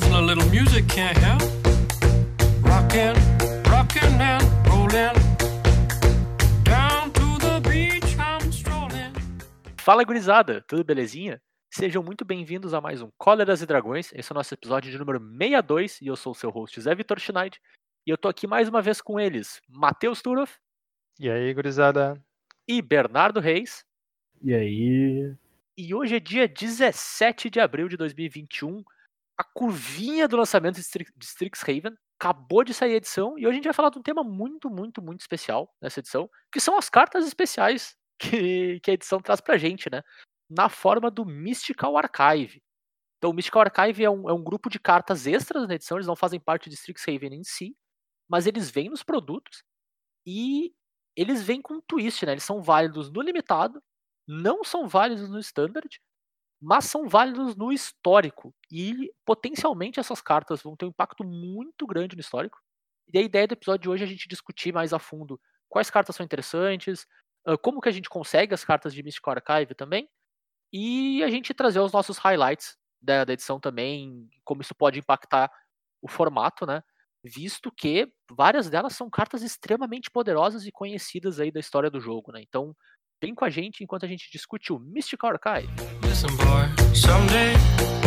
A little music can't help. Rockin', rockin' and rollin'. Down to the beach I'm strolling. Fala gurizada, tudo belezinha? Sejam muito bem-vindos a mais um Cóleras e Dragões. Esse é o nosso episódio de número 62 e eu sou o seu host Zé Vitor Schneid. E eu tô aqui mais uma vez com eles, Matheus Turoff E aí, gurizada? e Bernardo Reis. E aí? E hoje é dia 17 de abril de 2021. A curvinha do lançamento de Stri- de Strixhaven acabou de sair a edição e hoje a gente vai falar de um tema muito, muito, muito especial nessa edição, que são as cartas especiais que, que a edição traz pra gente, né? Na forma do Mystical Archive. Então, o Mystical Archive é um, é um grupo de cartas extras na edição, eles não fazem parte de Strixhaven em si, mas eles vêm nos produtos e eles vêm com um twist, né? Eles são válidos no limitado, não são válidos no standard, mas são válidos no histórico. E potencialmente essas cartas vão ter um impacto muito grande no histórico. E a ideia do episódio de hoje é a gente discutir mais a fundo quais cartas são interessantes, ah, como que a gente consegue as cartas de Mystical Archive também, e a gente trazer os nossos highlights da, da edição também, como isso pode impactar o formato, né? Visto que várias delas são cartas extremamente poderosas e conhecidas aí da história do jogo, né? Então, vem com a gente enquanto a gente discute o Mystical Archive. Listen, boy, someday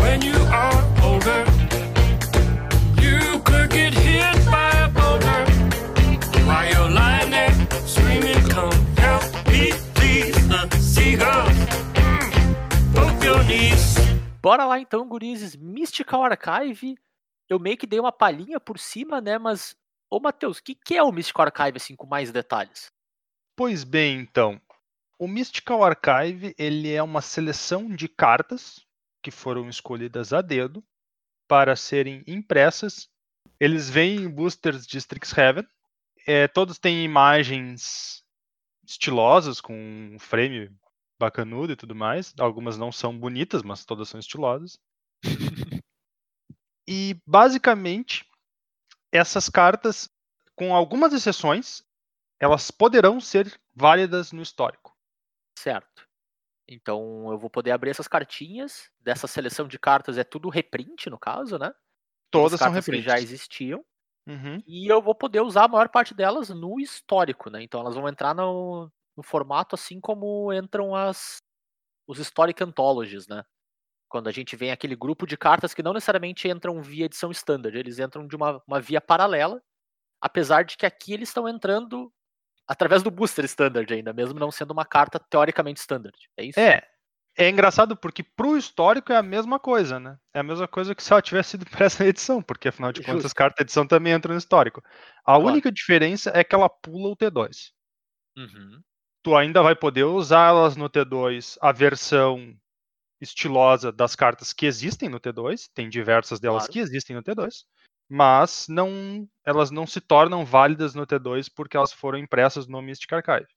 when you are older, you could get hit by a boulder while you're lying there screaming, Come help me, please. The seagulls, mm, both your knees. Bora lá então, gurizes, Mystical Archive. Eu meio que dei uma palhinha por cima, né? Mas, ô Matheus, o que, que é o Mystical Archive, assim, com mais detalhes? Pois bem, então. O Mystical Archive ele é uma seleção de cartas que foram escolhidas a dedo para serem impressas. Eles vêm em boosters de Strixhaven. É, todos têm imagens estilosas, com um frame bacanudo e tudo mais. Algumas não são bonitas, mas todas são estilosas. e basicamente, essas cartas, com algumas exceções, elas poderão ser válidas no histórico. Certo. Então eu vou poder abrir essas cartinhas. Dessa seleção de cartas é tudo reprint, no caso, né? Todas são cartas que já existiam. Uhum. E eu vou poder usar a maior parte delas no histórico, né? Então elas vão entrar no, no formato assim como entram as os Historic Anthologies, né? Quando a gente vem aquele grupo de cartas que não necessariamente entram via edição standard, eles entram de uma, uma via paralela, apesar de que aqui eles estão entrando através do booster standard ainda, mesmo não sendo uma carta teoricamente standard. É isso? É, é engraçado porque pro histórico é a mesma coisa, né? É a mesma coisa que se ela tivesse sido impressa na edição, porque afinal de contas as cartas edição também entram no histórico. A Claro. única diferença é que ela pula o T2. Uhum. Tu ainda vai poder usá-las no T2, a versão estilosa das cartas que existem no T2, tem diversas delas Claro. que existem no T2, mas não, elas não se tornam válidas no T2 porque elas foram impressas no Mystic Archive.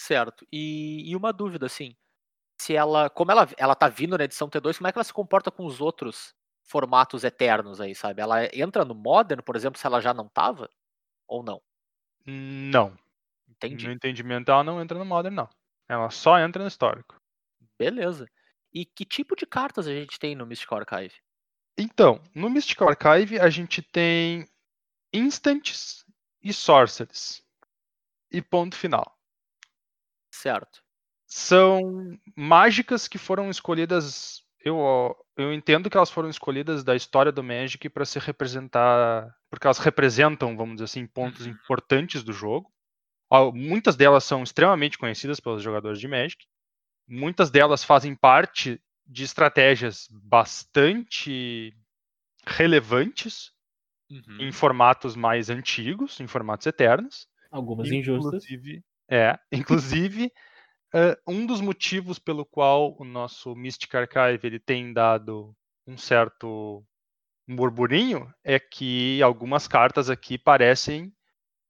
Certo. E, e uma dúvida, assim. Se ela. Como ela, ela tá vindo na edição T2, como é que ela se comporta com os outros formatos eternos aí, sabe? Ela entra no Modern, por exemplo, se ela já não tava? Ou não? Não, Entendi. no entendimento ela não entra no Modern, não. Ela só entra no histórico. Beleza. E que tipo de cartas a gente tem no Mystical Archive? Então, no Mystical Archive a gente tem instants e sorceries. E ponto final. Certo. São mágicas que foram escolhidas. Eu, eu entendo que elas foram escolhidas da história do Magic para se representar. Porque elas representam, vamos dizer assim, pontos Uhum. importantes do jogo. Muitas delas são extremamente conhecidas pelos jogadores de Magic. Muitas delas fazem parte de estratégias bastante relevantes Uhum. em formatos mais antigos, em formatos eternos. Algumas injustas. Inclusive, é, inclusive eh, um dos motivos pelo qual o nosso Mystic Archive ele tem dado um certo burburinho é que algumas cartas aqui parecem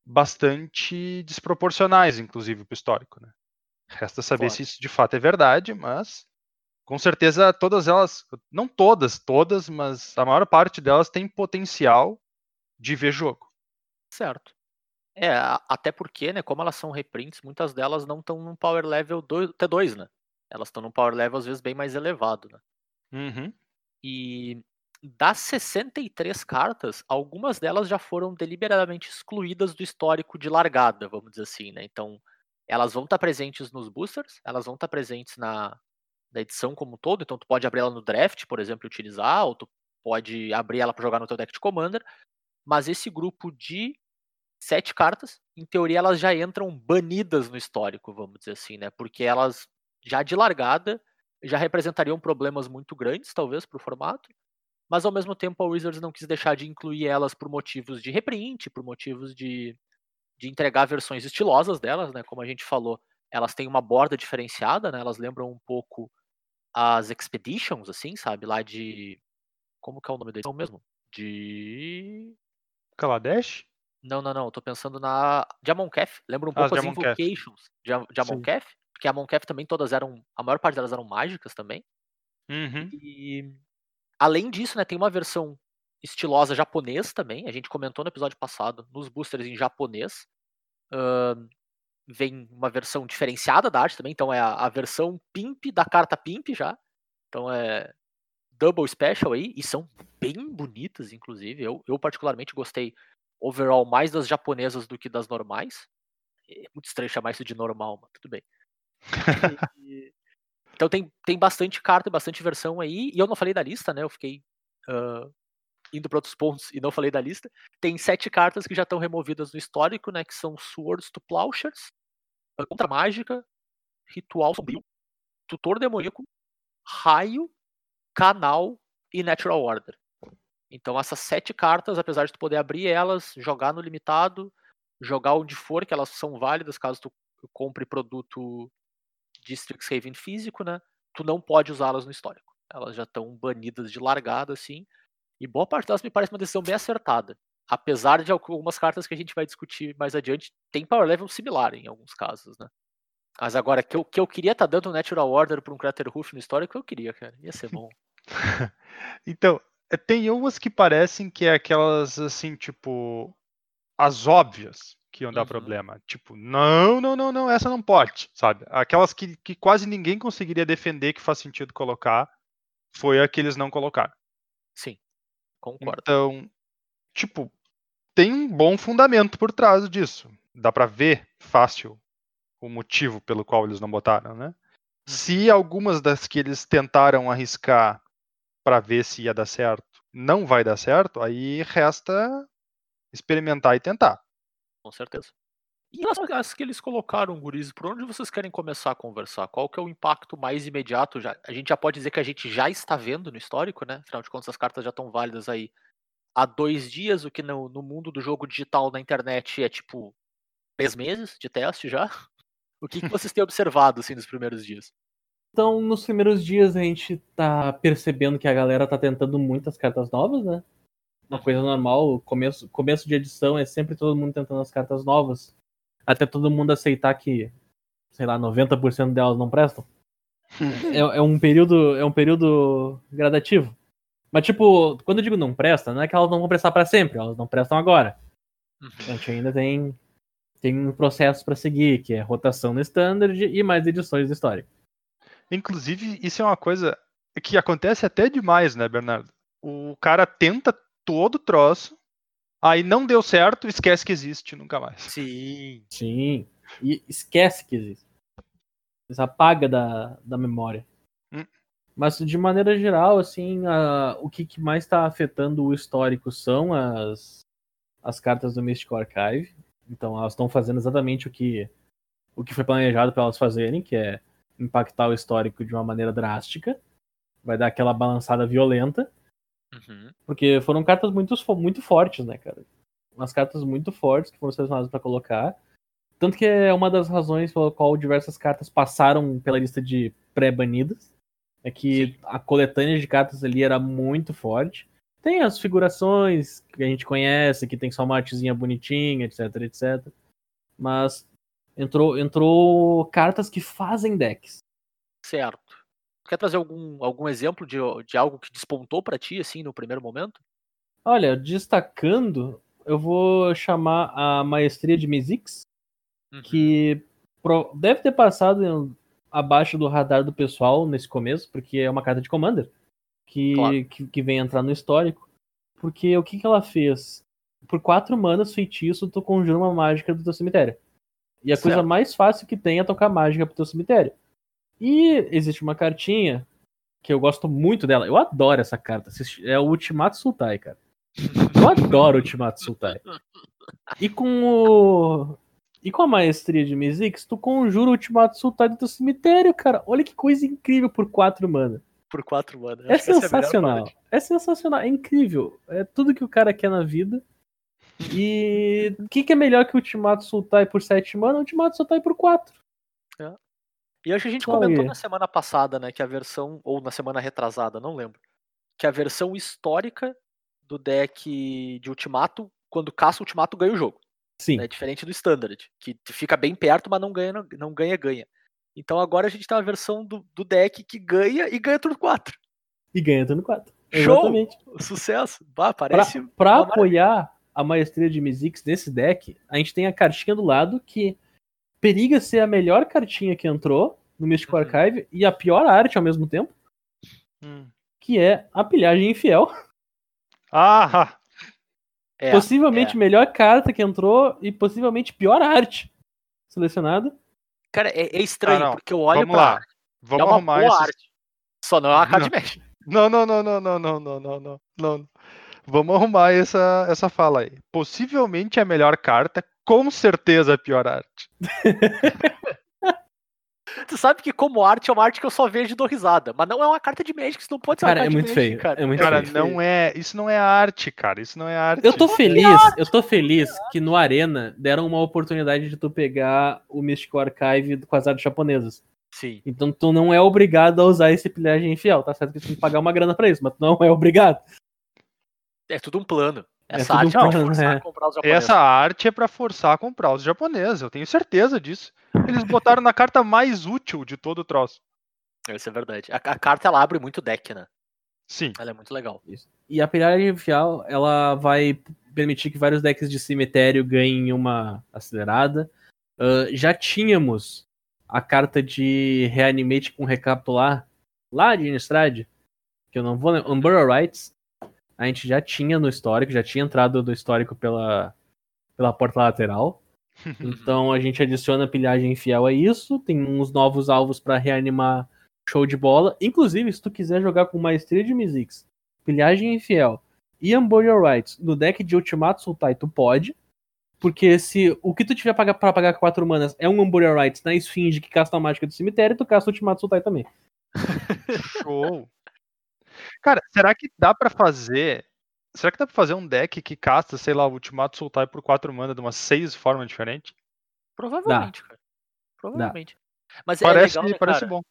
bastante desproporcionais, inclusive para o histórico. Né? Resta saber Claro. se isso de fato é verdade, mas com certeza todas elas, não todas, todas, mas a maior parte delas tem potencial de ver jogo. Certo. É, até porque, né, como elas são reprints, muitas delas não estão num power level dois- T2, né? Elas estão num power level às vezes bem mais elevado, né? Uhum. E das 63 cartas, algumas delas já foram deliberadamente excluídas do histórico de largada, vamos dizer assim, né? Então, elas vão estar presentes nos boosters, elas vão estar presentes na, na edição como um todo, então tu pode abrir ela no draft, por exemplo, e utilizar, ou tu pode abrir ela para jogar no teu deck de Commander, mas esse grupo de sete cartas, em teoria elas já entram banidas no histórico, vamos dizer assim, né? Porque elas já de largada já representariam problemas muito grandes, talvez, para o formato, mas ao mesmo tempo a Wizards não quis deixar de incluir elas por motivos de reprint, por motivos de, de entregar versões estilosas delas, né? Como a gente falou, elas têm uma borda diferenciada, né? Elas lembram um pouco as Expeditions, assim, sabe? Lá de. Como que é o nome deles mesmo? De. Kaladesh? Não, não, não. Tô pensando na. De Amonketh. Lembra um Ah, pouco as Amonkhet. Invocations de, de Amonketh. Porque a Amonketh também todas eram. A maior parte delas eram mágicas também. Uhum. E além disso, né, tem uma versão estilosa japonês também. A gente comentou no episódio passado, nos boosters em japonês. Ahn, vem uma versão diferenciada da arte também, então é a, a versão pimp da carta pimp já. Então é double special aí, e são bem bonitas, inclusive. Eu, eu particularmente gostei overall mais das japonesas do que das normais. É muito estranho chamar isso de normal, mas tudo bem. E- então tem, tem bastante carta bastante versão aí. E eu não falei da lista, né? Eu fiquei ah, indo para outros pontos e não falei da lista. Tem sete cartas que já estão removidas no histórico, né? Que são Swords to Plowshares, Contra Mágica, Ritual Sombrio, Tutor Demoníaco, Raio, Canal e Natural Order. Então essas sete cartas, apesar de tu poder abrir elas, jogar no limitado, jogar onde for, que elas são válidas caso tu compre produto de Strixhaven físico, né? Tu não pode usá-las no histórico. Elas já estão banidas de largada, assim. E boa parte delas me parece uma decisão bem acertada. Apesar de algumas cartas que a gente vai discutir mais adiante, tem power level similar em alguns casos, né? Mas agora, que eu, que eu queria estar dando um Natural Order pra um Crater Roof no histórico, eu queria, cara. Ia ser bom. Então, é, tem umas que parecem que é aquelas assim, tipo, as óbvias que iam dar Uhum. problema. Tipo, não, não, não, não, essa não pode, sabe? Aquelas que, que quase ninguém conseguiria defender que faz sentido colocar, foi a que eles não colocaram. Sim, concordo. Então, tipo, tem um bom fundamento por trás disso. Dá pra ver fácil o motivo pelo qual eles não botaram, né? Se algumas das que eles tentaram arriscar pra ver se ia dar certo, não vai dar certo, aí resta experimentar e tentar. Com certeza. E as, as que eles colocaram, guris, por onde vocês querem começar a conversar? Qual que é o impacto mais imediato? Já, a gente já pode dizer que a gente já está vendo no histórico, né? Afinal de contas, as cartas já estão válidas aí há dois dias, o que no, no mundo do jogo digital na internet é tipo três meses de teste já. O que, que vocês têm observado assim nos primeiros dias? Então, nos primeiros dias a gente tá percebendo que a galera tá tentando muitas cartas novas, né? Uma coisa normal, começo, começo de edição é sempre todo mundo tentando as cartas novas. Até todo mundo aceitar que, sei lá, 90% delas não prestam. é, é um período, é um período gradativo. Mas tipo, quando eu digo não presta, não é que elas não vão prestar pra sempre, elas não prestam agora. A gente ainda tem tem um processo pra seguir, que é rotação no standard e mais edições do histórico. Inclusive, isso é uma coisa que acontece até demais, né, Bernardo? O cara tenta todo o troço, aí não deu certo, esquece que existe nunca mais. Sim. Sim. E esquece que existe. Isso apaga da, da memória. Mas de maneira geral, assim, a- o que, que mais está afetando o histórico são as, as cartas do Mystical Archive. Então elas estão fazendo exatamente o que, o que foi planejado para elas fazerem, que é impactar o histórico de uma maneira drástica. Vai dar aquela balançada violenta. Uhum. Porque foram cartas muito, muito fortes, né, cara? Umas cartas muito fortes que foram selecionadas pra colocar. Tanto que é uma das razões pela qual diversas cartas passaram pela lista de pré-banidas. É que a coletânea de cartas ali era muito forte. Tem as figurações que a gente conhece, que tem só uma artezinha bonitinha, etc, etc. Mas entrou, entrou cartas que fazem decks. Certo. Quer trazer algum, algum exemplo de, de algo que despontou pra ti, assim, no primeiro momento? Olha, destacando, eu vou chamar a Maestria de Mizix, Uhum. que pro- deve ter passado em- abaixo do radar do pessoal nesse começo, porque é uma carta de Commander. que, Claro. que, que vem entrar no histórico. Porque o que, que ela fez? Por quatro manas, feitiço, tu conjura uma mágica do teu cemitério. E a coisa Certo. mais fácil que tem é tocar mágica pro teu cemitério. E existe uma cartinha que eu gosto muito dela. Eu adoro essa carta. É o Ultimato Sultai, cara. Eu adoro o Ultimato Sultai. E com o. E com a maestria de Mizix, tu conjura o Ultimato Sultai do teu cemitério, cara. Olha que coisa incrível por quatro mana. Por quatro anos. É sensacional. É sensacional. É incrível. É tudo que o cara quer na vida. E o que, que é melhor que o Ultimato Sultai por 7 mana? O Ultimato Sultai por 4. E acho que a gente comentou é? na semana passada, né, que a versão, ou na semana retrasada, não lembro, que a versão histórica do deck de Ultimato, quando caça o Ultimato, ganha o jogo. Sim. É diferente do Standard, que fica bem perto, mas não ganha, não ganha, ganha. Então agora a gente tem uma versão do, do deck que ganha e ganha turno 4. E ganha turno 4. Show! Exatamente. Sucesso! Bah, parece. pra apoiar a maestria de Mizix nesse deck, a gente tem a cartinha do lado que periga ser a melhor cartinha que entrou no Mystical Uhum. Archive e a pior arte ao mesmo tempo, Hum. que é a pilhagem infiel. Ah! É, possivelmente melhor carta que entrou e possivelmente pior arte selecionada. Cara, é, é estranho, Ah, porque eu olho Vamos pra lá. arte, Vamos é uma arrumar boa esses... arte. Só não é uma carta de Magic. Não, não, não, não, não, não, não, não, não, não. Vamos arrumar essa, essa fala aí. Possivelmente a melhor carta, com certeza a pior arte. Tu sabe que como arte é uma arte que eu só vejo e dou risada. Mas não é uma carta de Magic, isso não pode ser uma Cara, é carta muito de Magic, feio, cara. é muito Cara, feio. não é. Isso não é arte, cara. Isso não é arte. Eu tô feliz, eu tô feliz que no Arena deram uma oportunidade de tu pegar o Mystical Archive com as artes japonesas. Sim. Então tu não é obrigado a usar esse pilhagem infiel, tá certo que tu tem que pagar uma grana pra isso, mas tu não é obrigado. É tudo um plano. É Essa tudo um arte não, plano, forçar é. a comprar os japoneses. Essa arte é pra forçar a comprar os japoneses. Eu tenho certeza disso. Eles botaram na carta mais útil de todo o troço. Isso é verdade. A, a carta ela abre muito deck, né? Sim. Ela é muito legal. E a pilhagem infiel, ela vai permitir que vários decks de cemitério ganhem uma acelerada. Ah, já tínhamos a carta de reanimate com recapitular lá de Innistrad, que eu não vou lembrar, Umbrella Rights, a gente já tinha no histórico, já tinha entrado no histórico pela, pela porta lateral. Então a gente adiciona pilhagem fiel a isso, tem uns novos alvos pra reanimar show de bola. Inclusive, se tu quiser jogar com maestria de Mizix, pilhagem infiel e Umbrella Rights no deck de Ultimato Sultai, tu pode. Porque se o que tu tiver pagar pra pagar 4 manas é um Umbrella Rights na esfinge que casta a mágica do cemitério, tu casta o Ultimato Sultai também. Show. Cara, será que dá pra fazer. Será que dá pra fazer um deck que casta, sei lá, o Ultimato Sultai por 4 mana de umas 6 formas diferentes? Provavelmente, cara. Provavelmente. Mas Parece, é legal, né, parece cara? bom.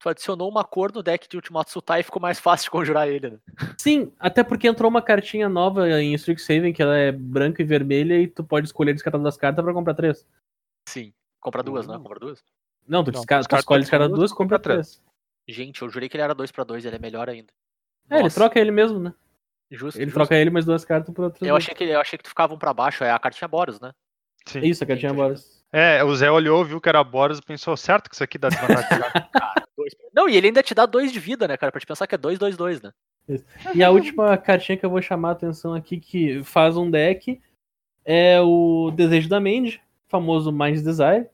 Tu adicionou uma cor no deck de Ultimato Sultai e ficou mais fácil de conjurar ele, né? Sim, até porque entrou uma cartinha nova em Strixhaven, que ela é branca e vermelha, e tu pode escolher descartar das cartas pra comprar três. Sim. Compra duas, né? Uh. Compra duas. Não, tu, Não, descarta, tu escolhe duas, descartar duas, compra compra três. Gente, eu jurei que ele era 2 pra 2 ele é melhor ainda. É, ele troca ele mesmo, né? Justo, Ele justo. troca ele mais duas cartas por outras Eu achei, que, eu achei que tu ficava um pra baixo, é a cartinha Boros, né? Sim. Isso, a cartinha Sim, Boros. É, o Zé olhou, viu que era Boros e pensou, certo que isso aqui dá desvantagem. Dois. Não, e ele ainda te dá 2 de vida, né, cara? Pra te pensar que é 2, 2, 2, né? E a última cartinha que eu vou chamar a atenção aqui, que faz um deck, é o Desejo da Mandy, famoso Mind's Desire.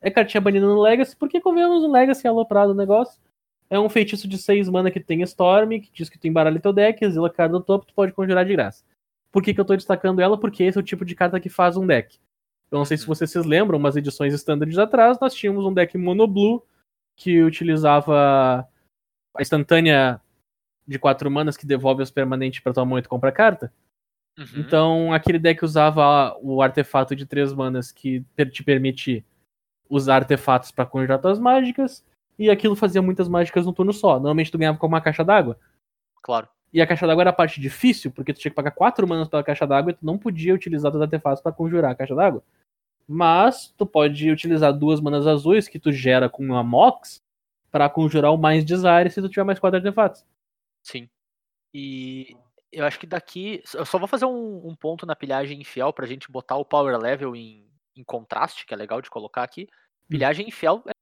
É cartinha banida no Legacy, porque convenhamos um Legacy aloprado o negócio. É um feitiço de 6 mana que tem Storm, que diz que tu embaralha teu deck, exila a carta do topo, tu pode conjurar de graça. Por que, que eu tô destacando ela? Porque esse é o tipo de carta que faz um deck. Eu não sei se vocês se lembram, umas edições standards atrás, nós tínhamos um deck mono blue que utilizava a instantânea de 4 manas que devolve os permanentes pra tua mão e tu compra a carta. Uhum. Então, aquele deck usava o artefato de 3 manas que te permite usar artefatos pra conjurar tuas mágicas, e aquilo fazia muitas mágicas no turno só. Normalmente tu ganhava com uma caixa d'água. Claro. E a caixa d'água era a parte difícil, porque tu tinha que pagar 4 manas pela caixa d'água e tu não podia utilizar os artefatos pra conjurar a caixa d'água. Mas tu pode utilizar duas manas azuis que tu gera com uma Mox pra conjurar o mais desire se tu tiver mais 4 artefatos. Sim. E eu acho que daqui. Eu só vou fazer um, um ponto na pilhagem infiel pra gente botar o power level em, em contraste, que é legal de colocar aqui. Pilhagem infiel é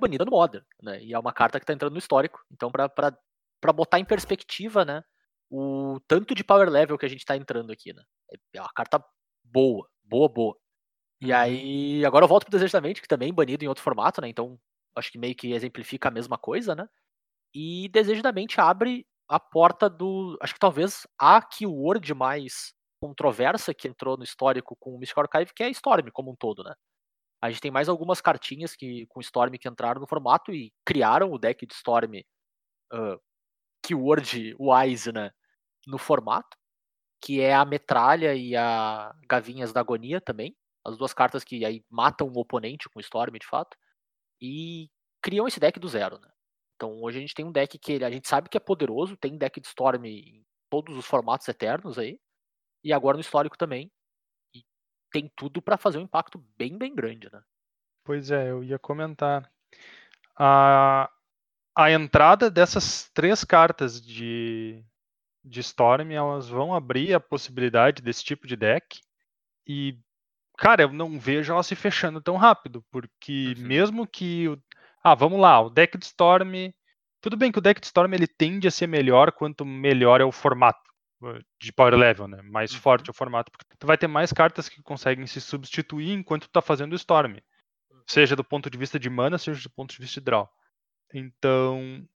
banida no Modern, né? E é uma carta que tá entrando no histórico. Então, pra botar em perspectiva, né? O tanto de power level que a gente tá entrando aqui, né? É uma carta boa, boa, boa. E aí, agora eu volto pro Desejo da Mente, que também é banido em outro formato, né? Então, acho que meio que exemplifica a mesma coisa, né? E Desejo da Mente abre a porta do. Acho que talvez a keyword mais controversa que entrou no histórico com o Mystic Archive, que é a Storm como um todo, né? A gente tem mais algumas cartinhas que com Storm que entraram no formato e criaram o deck de Storm uh, keyword wise, né? No formato, que é a Metralha e a Gavinhas da Agonia também. As duas cartas que aí matam o oponente com Storm, de fato. E criam esse deck do zero, né? Então hoje a gente tem um deck que a gente sabe que é poderoso, tem deck de Storm em todos os formatos eternos aí. E agora no histórico também. Tem tudo para fazer um impacto bem, bem grande, né? Pois é, eu ia comentar. A, a entrada dessas três cartas de, de Storm, elas vão abrir a possibilidade desse tipo de deck. E, cara, eu não vejo ela se fechando tão rápido, porque Uhum. mesmo que. o- Ah, vamos lá, o deck de Storm. Tudo bem que o deck de Storm ele tende a ser melhor quanto melhor é o formato de power level, né? Mais Uhum. forte o formato, porque tu vai ter mais cartas que conseguem se substituir enquanto tu tá fazendo o Storm. Seja do ponto de vista de mana, seja do ponto de vista de draw. Então,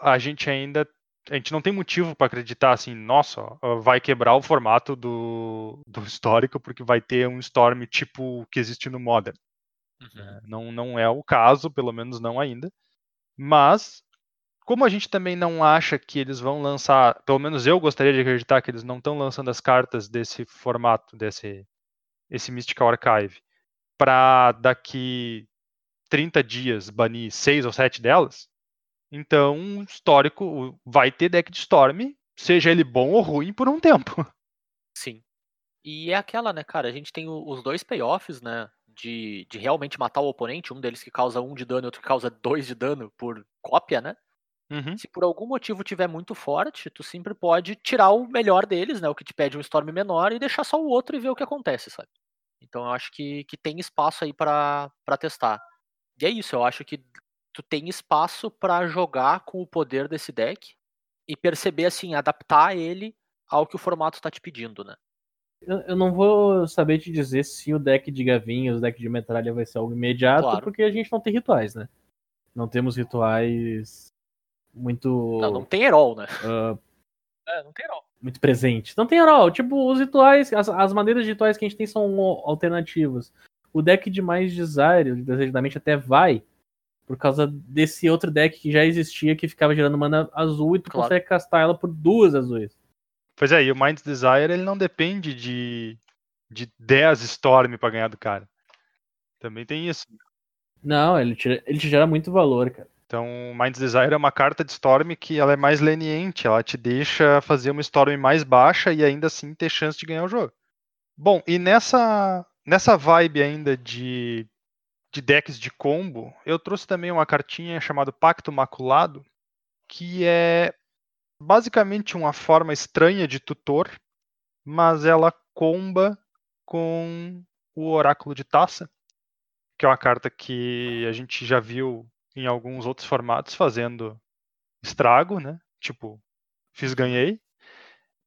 a gente ainda a gente não tem motivo para acreditar assim, nossa, vai quebrar o formato do, do histórico porque vai ter um Storm tipo que existe no Modern. né? Não, não é o caso, pelo menos não ainda. Mas, como a gente também não acha que eles vão lançar, pelo menos eu gostaria de acreditar que eles não estão lançando as cartas desse formato, desse esse Mystical Archive, para daqui 30 dias banir 6 ou 7 delas, então histórico vai ter deck de Storm, seja ele bom ou ruim, por um tempo. Sim. E é aquela, né, cara? A gente tem os dois payoffs, né? De, de realmente matar o oponente, um deles que causa um de dano e outro que causa dois de dano por cópia, né? Uhum. Se por algum motivo tiver muito forte, tu sempre pode tirar o melhor deles, né? O que te pede um Storm menor e deixar só o outro e ver o que acontece, sabe? Então eu acho que, que tem espaço aí pra pra testar. E é isso, eu acho que tu tem espaço pra jogar com o poder desse deck e perceber, assim, adaptar ele ao que o formato tá te pedindo, né? Eu, eu não vou saber te dizer se o deck de gavinhas, o deck de metralha vai ser algo imediato, Claro. porque a gente não tem rituais, né? Não temos rituais muito, Não, não tem herói, né? ah, É, não tem herói. muito presentes. Não tem herói. Tipo, os rituais, as, as maneiras de rituais que a gente tem são alternativas. O deck de mais desire, o Desejo da Mente, até vai por causa desse outro deck que já existia que ficava gerando mana azul e tu Claro. consegue castar ela por duas azuis. Pois é, e o Mind's Desire ele não depende de, de 10 Storm para ganhar do cara. Também tem isso. Não, ele, tira- ele te gera muito valor, cara. Então, Mind's Desire é uma carta de Storm que ela é mais leniente, ela te deixa fazer uma Storm mais baixa e ainda assim ter chance de ganhar o jogo. Bom, e nessa nessa vibe ainda de, de decks de combo, eu trouxe também uma cartinha chamada Pacto Maculado, que é basicamente uma forma estranha de tutor, mas ela comba com o Oráculo de Taça, que é uma carta que a gente já viu em alguns outros formatos fazendo estrago, né? Tipo, fiz ganhei.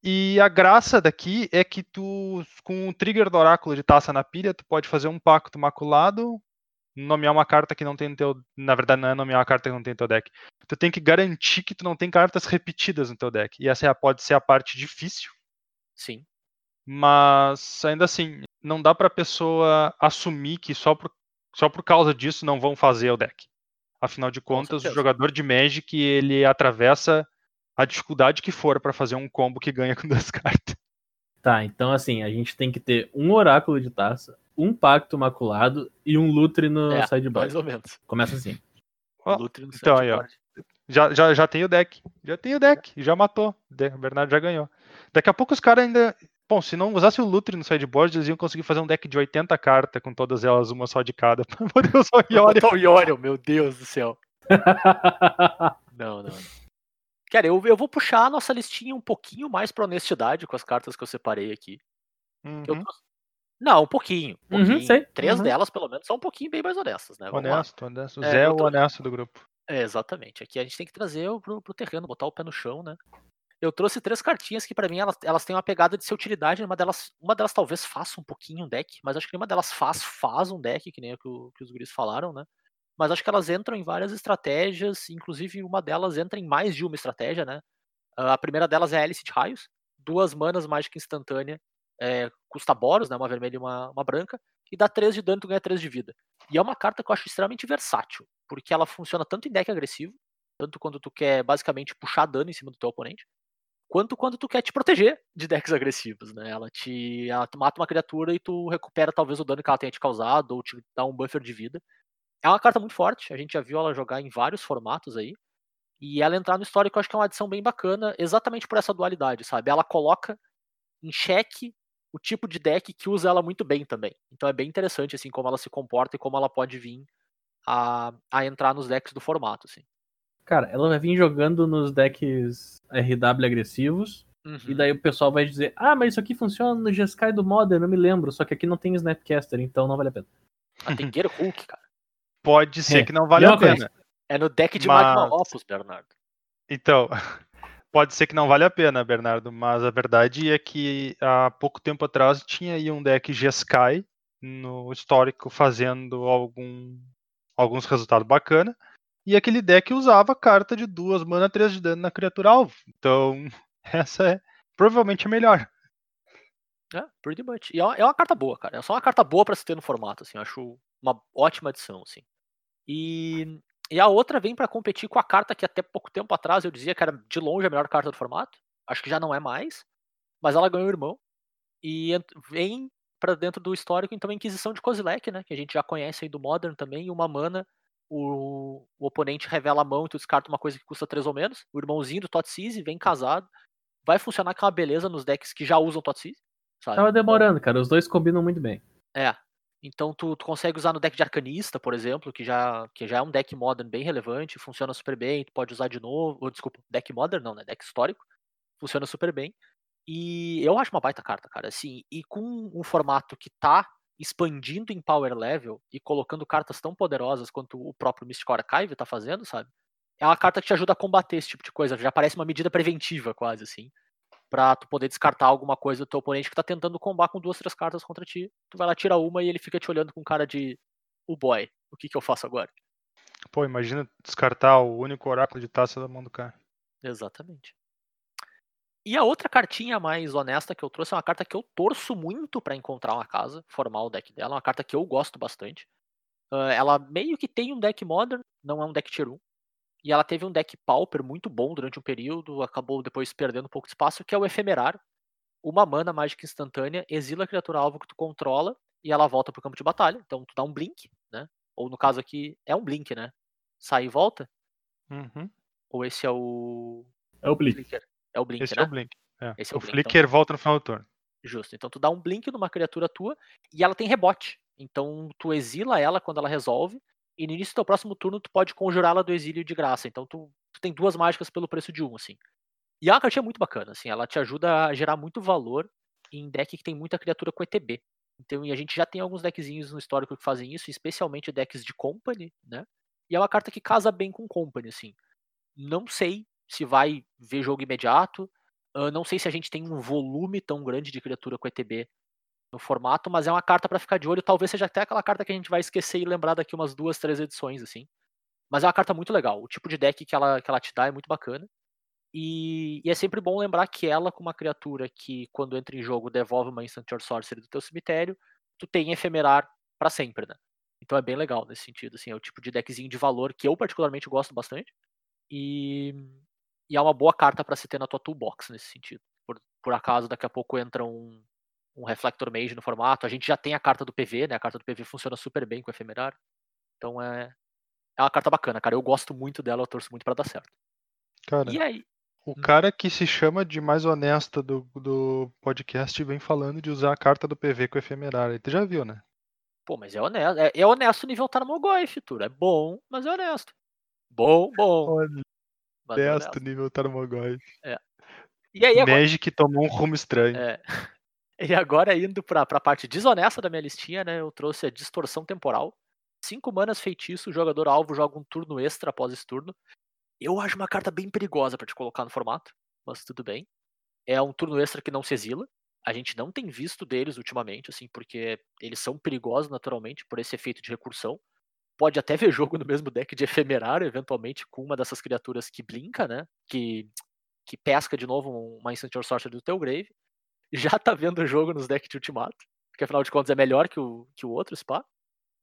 E a graça daqui é que tu, com o trigger do oráculo de taça na pilha, tu pode fazer um pacto maculado, nomear uma carta que não tem no teu. Na verdade, não é nomear uma carta que não tem no teu deck. Tu tem que garantir que tu não tem cartas repetidas no teu deck. E essa é pode ser a parte difícil, Sim. mas ainda assim, não dá pra pessoa assumir que só por, só por causa disso não vão fazer o deck. Afinal de contas, o jogador de Magic ele atravessa a dificuldade que for pra fazer um combo que ganha com duas cartas. Tá, então assim, a gente tem que ter um oráculo de taça, um pacto maculado e um lutre no É, sideboard. mais ou menos. Começa assim. Ó, Lutre no então aí, ó. sideboard. Já, já, já tem o deck. Já tem o deck. Já matou. De- O Bernardo já ganhou. Daqui a pouco os caras ainda. Bom, se não usasse o Lutre no sideboard, eles iam conseguir fazer um deck de 80 cartas com todas elas, uma só de cada, pra poder usar o Vou Yori. botar o Yorion, meu Deus do céu. Não, não. não. Cara, eu, eu vou puxar a nossa listinha um pouquinho mais pra honestidade com as cartas que eu separei aqui. Eu Uhum, trouxe- Não, um pouquinho. um Uhum, pouquinho. sei. Três Uhum. delas, pelo menos, são um pouquinho bem mais honestas, né? Vamos lá. Honesto, honesto. O É, Zé é eu o honesto do grupo. É, exatamente. Aqui a gente tem que trazer o- pro, pro terreno, botar o pé no chão, né? Eu trouxe três cartinhas que pra mim elas, elas têm uma pegada de ser utilidade. Uma delas, uma delas talvez faça um pouquinho um deck, mas acho que nenhuma delas faz, faz um deck, que nem o que, o- que os guris falaram, né? Mas acho que elas entram em várias estratégias, inclusive uma delas entra em mais de uma estratégia, né? Ah, A primeira delas é a Hélice de Raios, duas manas mágica instantânea, é, custa Boros, né? Uma vermelha e uma, uma branca, e dá 3 de dano, tu ganha 3 de vida. E é uma carta que eu acho extremamente versátil, porque ela funciona tanto em deck agressivo, tanto quando tu quer basicamente puxar dano em cima do teu oponente, quanto quando tu quer te proteger de decks agressivos, né? Ela te, ela mata uma criatura e tu recupera talvez o dano que ela tenha te causado, ou te dá um buffer de vida. É uma carta muito forte, a gente já viu ela jogar em vários formatos aí. E ela entrar no histórico eu acho que é uma adição bem bacana, exatamente por essa dualidade, sabe? Ela coloca em xeque o tipo de deck que usa ela muito bem também. Então é bem interessante assim como ela se comporta e como ela pode vir a, a entrar nos decks do formato, assim. Cara, ela vai vir jogando nos decks RW agressivos. E Uhum. daí o pessoal vai dizer: Ah, mas isso aqui funciona no G-Sky do Modern, não me lembro. Só que aqui não tem Snapcaster, então não vale a pena. Ah, tem Gear Hulk, cara. Pode ser É, que não vale e a coisa, pena. É no deck de Magma Mas- Opus, Bernardo. Então, pode ser que não vale a pena, Bernardo, mas a verdade é que há pouco tempo atrás tinha aí um deck G-Sky no histórico fazendo algum, alguns resultados bacanas. E aquele deck usava carta de duas mana, três de dano na criatura alvo. Então, essa é provavelmente a melhor. É, pretty much. E é uma, é uma carta boa, cara. É só uma carta boa pra se ter no formato, assim. Eu acho uma ótima adição, assim. E, e a outra vem pra competir com a carta que até pouco tempo atrás eu dizia que era de longe a melhor carta do formato. Acho que já não é mais. Mas ela ganhou o irmão. E vem pra dentro do histórico, então, a Inquisição de Kozilek, né? Que a gente já conhece aí do Modern também. E uma mana, o, o oponente revela a mão e tu descarta uma coisa que custa 3 ou menos. O irmãozinho do Totsize vem casado. Vai funcionar com uma beleza nos decks que já usam Totsize. Tava Então- demorando, cara. Os dois combinam muito bem. é. Então tu, tu consegue usar no deck de Arcanista, por exemplo, que já, que já é um deck modern bem relevante, funciona super bem, tu pode usar de novo. Ou, desculpa, deck modern não, né? Deck histórico. Funciona super bem. E eu acho uma baita carta, cara. Assim, e com um formato que tá expandindo em power level e colocando cartas tão poderosas quanto o próprio Mystic Archive tá fazendo, sabe? É uma carta que te ajuda a combater esse tipo de coisa. Já parece uma medida preventiva, quase assim. Pra tu poder descartar alguma coisa do teu oponente que tá tentando combar com duas, três cartas contra ti. Tu vai lá, tira uma e ele fica te olhando com cara de. O boy, o que que eu faço agora? Pô, imagina descartar o único oráculo de taça da mão do cara. Exatamente. E a outra cartinha mais honesta que eu trouxe é uma carta que eu torço muito pra encontrar uma casa, formar o deck dela, é uma carta que eu gosto bastante. Ah, ela meio que tem um deck modern, não é um deck tier 1. E ela teve um deck pauper muito bom durante um período, acabou depois perdendo um pouco de espaço, que é o efemerar. Uma mana mágica instantânea, exila a criatura alvo que tu controla e ela volta pro campo de batalha. Então tu dá um blink, né? Ou no caso aqui, é um blink, né? Sai e volta. Uhum. Ou esse é o. É o Blink. É o blink, Esse né? é o Blink. É. Esse é o o Blink, então. Flicker volta no final do turno. Justo. Então tu dá um blink numa criatura tua e ela tem rebote. Então tu exila ela quando ela resolve. E no início do teu próximo turno tu pode conjurá-la do exílio de graça. Então tu, tu tem duas mágicas pelo preço de um, assim. E é uma cartinha muito bacana, assim. Ela te ajuda a gerar muito valor em deck que tem muita criatura com ETB. Então, e a gente já tem alguns deckzinhos no histórico que fazem isso, especialmente decks de Company, né? E é uma carta que casa bem com Company, assim. Não sei se vai ver jogo imediato. ah, não sei se a gente tem um volume tão grande de criatura com ETB no formato, mas é uma carta pra ficar de olho. Talvez seja até aquela carta que a gente vai esquecer e lembrar daqui umas duas, três edições, assim. Mas é uma carta muito legal. O tipo de deck que ela, que ela te dá é muito bacana. E, e é sempre bom lembrar que ela, com uma criatura que, quando entra em jogo, devolve uma Instant or Sorcery do teu cemitério, tu tem efemerar pra sempre, né? Então é bem legal nesse sentido, assim, é o tipo de deckzinho de valor que eu particularmente gosto bastante. E, e é uma boa carta pra se ter na tua toolbox nesse sentido. Por, por acaso, daqui a pouco entra um, um Reflector Mage no formato. A gente já tem a carta do PV, né? A carta do PV funciona super bem com o efemerar. Então é, é uma carta bacana, cara. Eu gosto muito dela, eu torço muito pra dar certo. Cara, E aí, o cara que se chama de mais honesta do, do podcast vem falando de usar a carta do PV com efemerário. Tu já viu, né? Pô, mas é honesto. É, é honesto nível Tarmogoy, Fitura. É bom, mas é honesto. Bom, bom. É honesto. nível Tarmogoyf. E aí, agora, Magic tomou um rumo estranho. é, e agora indo pra, pra parte desonesta da minha listinha, né? Eu trouxe a distorção temporal. 5 manas feitiço, o jogador alvo joga um turno extra após esse turno. Eu acho uma carta bem perigosa pra te colocar no formato, mas tudo bem. É um turno extra que não se exila. A gente não tem visto deles ultimamente, assim, porque eles são perigosos naturalmente por esse efeito de recursão. Pode até ver jogo no mesmo deck de efemerário, eventualmente, com uma dessas criaturas que blinka, né? Que, que pesca de novo uma Instant or Sorcery do teu grave. Já tá vendo o jogo nos decks de ultimato, porque afinal de contas é melhor que o, que o outro, Spa.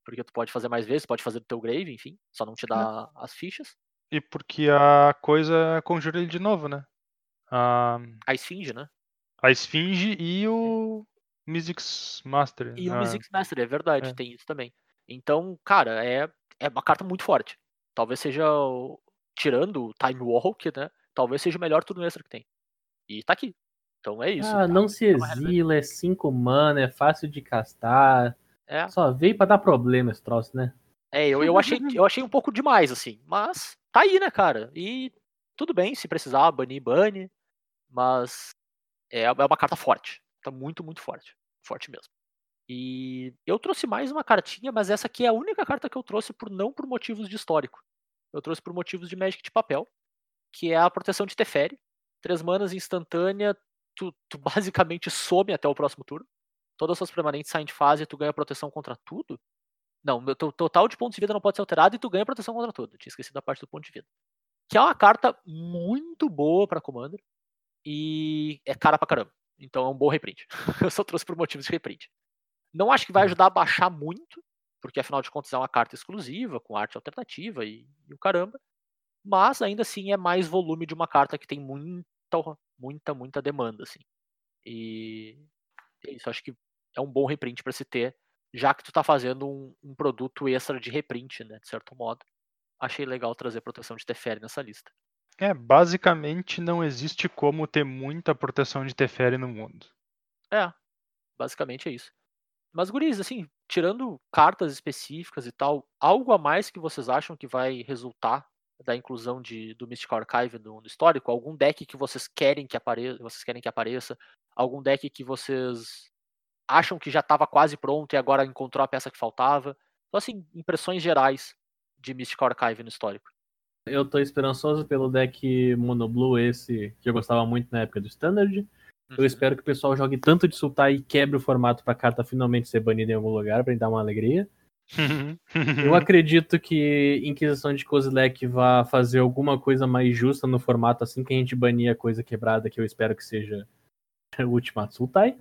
Porque tu pode fazer mais vezes, pode fazer do teu grave, enfim, só não te dá as fichas. E porque a coisa conjura ele de novo, né? A, A Esfinge, né? a Esfinge e o Mystics Master. E o Mystics Master, é verdade, é. tem isso também. Então, cara, é, é uma carta muito forte. Talvez seja, tirando o Time Walk, né? Talvez seja o melhor turno extra que tem. E tá aqui. Então é isso. Ah, não se realidade. exila, é 5 mana, é fácil de castar. É, Só veio pra dar problema esse troço, né? é eu, eu, achei, eu achei um pouco demais, assim. Mas tá aí, né, cara? E tudo bem, se precisar, banir, bane. Mas é, é uma carta forte. Tá muito, muito forte. Forte mesmo. E eu trouxe mais uma cartinha, mas essa aqui é a única carta que eu trouxe por não por motivos de histórico. Eu trouxe por motivos de Magic de papel, que é a proteção de Teferi. Três manas instantânea, tu, tu basicamente some até o próximo turno. Todas as suas permanentes saem de fase e tu ganha proteção contra tudo. Não, meu total de pontos de vida não pode ser alterado e tu ganha proteção contra tudo. Tinha esquecido da parte do ponto de vida. Que é uma carta muito boa pra Commander e é cara pra caramba. Então é um bom reprint. Eu só trouxe por motivos de reprint. Não acho que vai ajudar a baixar muito, porque afinal de contas é uma carta exclusiva, com arte alternativa e, e o caramba. Mas ainda assim é mais volume de uma carta que tem muita, muita, muita demanda, assim. E é isso, acho que é um bom reprint pra se ter, já que tu tá fazendo um, um produto extra de reprint, né, de certo modo. Achei legal trazer proteção de Teferi nessa lista. É, basicamente não existe como ter muita proteção de Teferi no mundo. É, basicamente é isso. Mas, guris, assim, tirando cartas específicas e tal, algo a mais que vocês acham que vai resultar da inclusão de, do Mystical Archive no, histórico? Algum deck que vocês querem que apareça, vocês querem que apareça? Algum deck que vocês acham que já estava quase pronto e agora encontrou a peça que faltava? Então, assim, impressões gerais de Mystical Archive no histórico. Eu tô esperançoso pelo deck Mono Blue esse, que eu gostava muito na época do Standard. Uhum. Eu espero que o pessoal jogue tanto de sultar e quebre o formato pra carta finalmente ser banida em algum lugar pra dar uma alegria. Eu acredito que Inquisição de Kozilek vá fazer alguma coisa mais justa no formato assim que a gente banir a coisa quebrada, que eu espero que seja o Ultimato Sultai.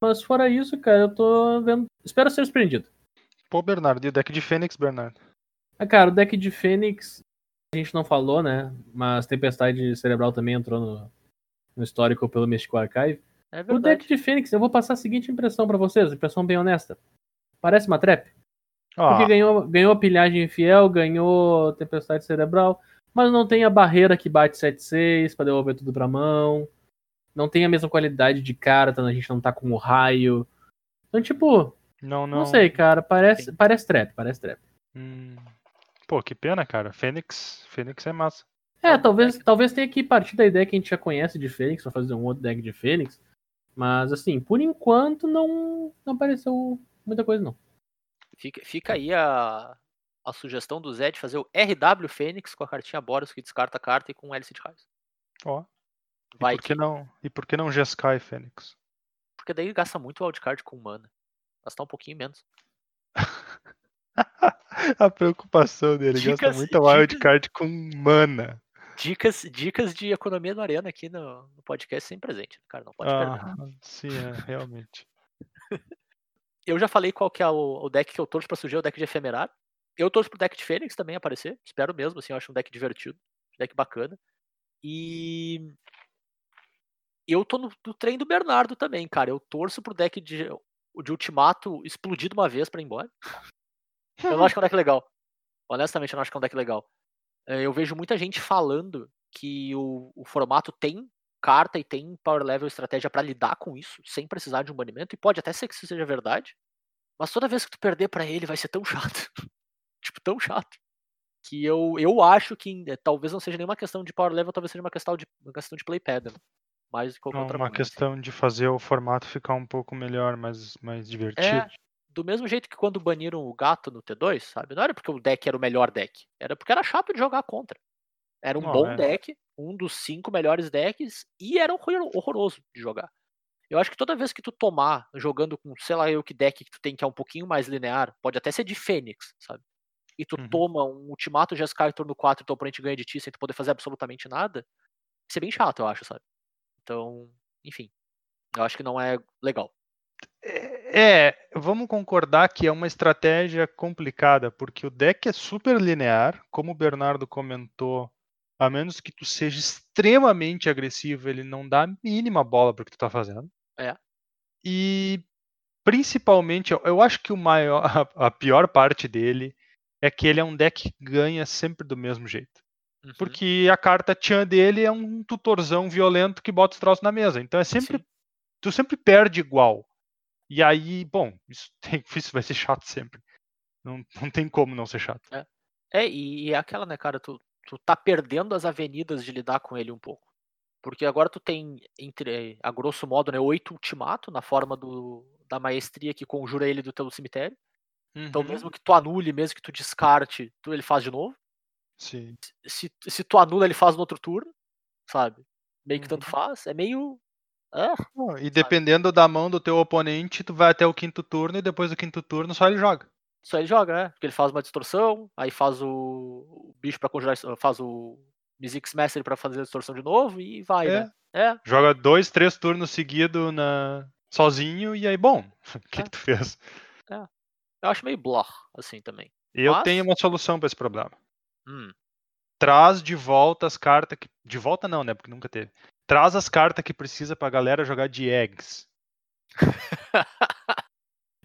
Mas fora isso, cara, eu tô vendo. Espero ser surpreendido. Pô, Bernardo, e o deck de Fênix, Bernardo? Ah, cara, o deck de Fênix, a gente não falou, né? Mas Tempestade Cerebral também entrou no, no histórico pelo Mystical Archive. É O verdade. deck de Fênix, eu vou passar a seguinte impressão pra vocês, impressão bem honesta. Parece uma trap. Porque Ah, ganhou, ganhou a pilhagem infiel, ganhou tempestade cerebral, mas não tem a barreira que bate 7-6 pra devolver tudo pra mão. Não tem a mesma qualidade de carta, a gente não tá com o raio. Então, tipo, não, não. não, sei, cara, parece, Sim. parece trap, parece trap. Hum, Pô, que pena, cara. Fênix, Fênix é massa. É, Algum talvez, deck. talvez tenha que partir da ideia que a gente já conhece de Fênix, pra fazer um outro deck de Fênix. Mas, assim, por enquanto não, não apareceu muita coisa, não. Fica, fica aí a, a sugestão do Zé de fazer o RW Fênix com a cartinha Boros que descarta a carta e com hélice de raios. Ó. E Vai por que que- não? E por que não Jeskai Fênix? Porque daí gasta muito wildcard com mana. Gastar um pouquinho menos. a preocupação dele, gasta Dicas- muita dicas- wildcard com mana. Dicas, dicas de economia no Arena aqui no, no podcast sem presente. Cara, não pode perder. Ah, sim, é, realmente. Eu já falei qual que é o, o deck que eu torço pra surgir, o deck de Efemerário. Eu torço pro deck de Fênix também aparecer. Espero mesmo, assim, eu acho um deck divertido. Um deck bacana. E. Eu tô no, no trem do Bernardo também, cara. Eu torço pro deck de, de Ultimato explodir de uma vez pra ir embora. Eu não acho que é um deck legal. Honestamente, eu não acho que é um deck legal. Eh, Eu vejo muita gente falando que o, o formato tem carta e tem power level estratégia pra lidar com isso, sem precisar de um banimento, e pode até ser que isso seja verdade. Mas toda vez que tu perder pra ele vai ser tão chato. tipo, tão chato. Que eu, eu acho que eh, talvez não seja nenhuma questão de power level, talvez seja uma questão de, uma questão de playpad. Né? Mais do que qualquer Não, outra uma coisa. questão de fazer o formato ficar um pouco melhor, mais, mais divertido. É, do mesmo jeito que quando baniram o gato no T2, sabe? Não era porque o deck era o melhor deck, era porque era chato de jogar contra. Era um Não, bom é. deck, um dos cinco melhores decks, e era horror- horroroso de jogar. Eu acho que toda vez que tu tomar jogando com, sei lá eu que deck que tu tem que é um pouquinho mais linear, pode até ser de Fênix, sabe? E tu Uhum. toma um ultimato de Jeskai turno 4 e teu oponente ganha de ti sem tu poder fazer absolutamente nada, isso é bem chato, eu acho, sabe? Então, enfim. Eu acho que não é legal. É, vamos concordar que é uma estratégia complicada, porque o deck é super linear, como o Bernardo comentou, a menos que tu seja extremamente agressivo, ele não dá a mínima bola para o que tu tá fazendo. É. E principalmente, eu- acho que o maior, a, a pior parte dele é que ele é um deck que ganha sempre do mesmo jeito. Uhum. Porque a carta Tchan dele é um tutorzão violento que bota os troços na mesa. Então é sempre. Sim. Tu sempre perde igual. E aí, bom, isso, tem, isso vai ser chato sempre. Não, não tem como não ser chato. É, e, e é aquela, né, cara, tu, tu tá perdendo as avenidas de lidar com ele um pouco. Porque agora tu tem, entre, a grosso modo, né, oito ultimato na forma do, da maestria que conjura ele do teu cemitério. Então, Uhum, mesmo que tu anule, mesmo que tu descarte, tu, ele faz de novo. Sim. Se, se tu anula, ele faz no outro turno, sabe? Meio que tanto Uhum. faz. É meio. É, E dependendo da mão do teu oponente, tu vai até o quinto turno e depois do quinto turno só ele joga. só ele joga, né? Porque ele faz uma distorção, aí faz o, o bicho pra conjurar, faz o Mizzix Mastery pra fazer a distorção de novo e vai, É. né? É, Joga dois, três turnos seguidos na... sozinho e aí, bom, o que, É. que tu fez? eu acho meio blá, assim também. Eu Mas- tenho uma solução para esse problema. Hum, traz de volta as cartas que. De volta não, né? Porque nunca teve. Traz as cartas que precisa pra galera jogar de eggs.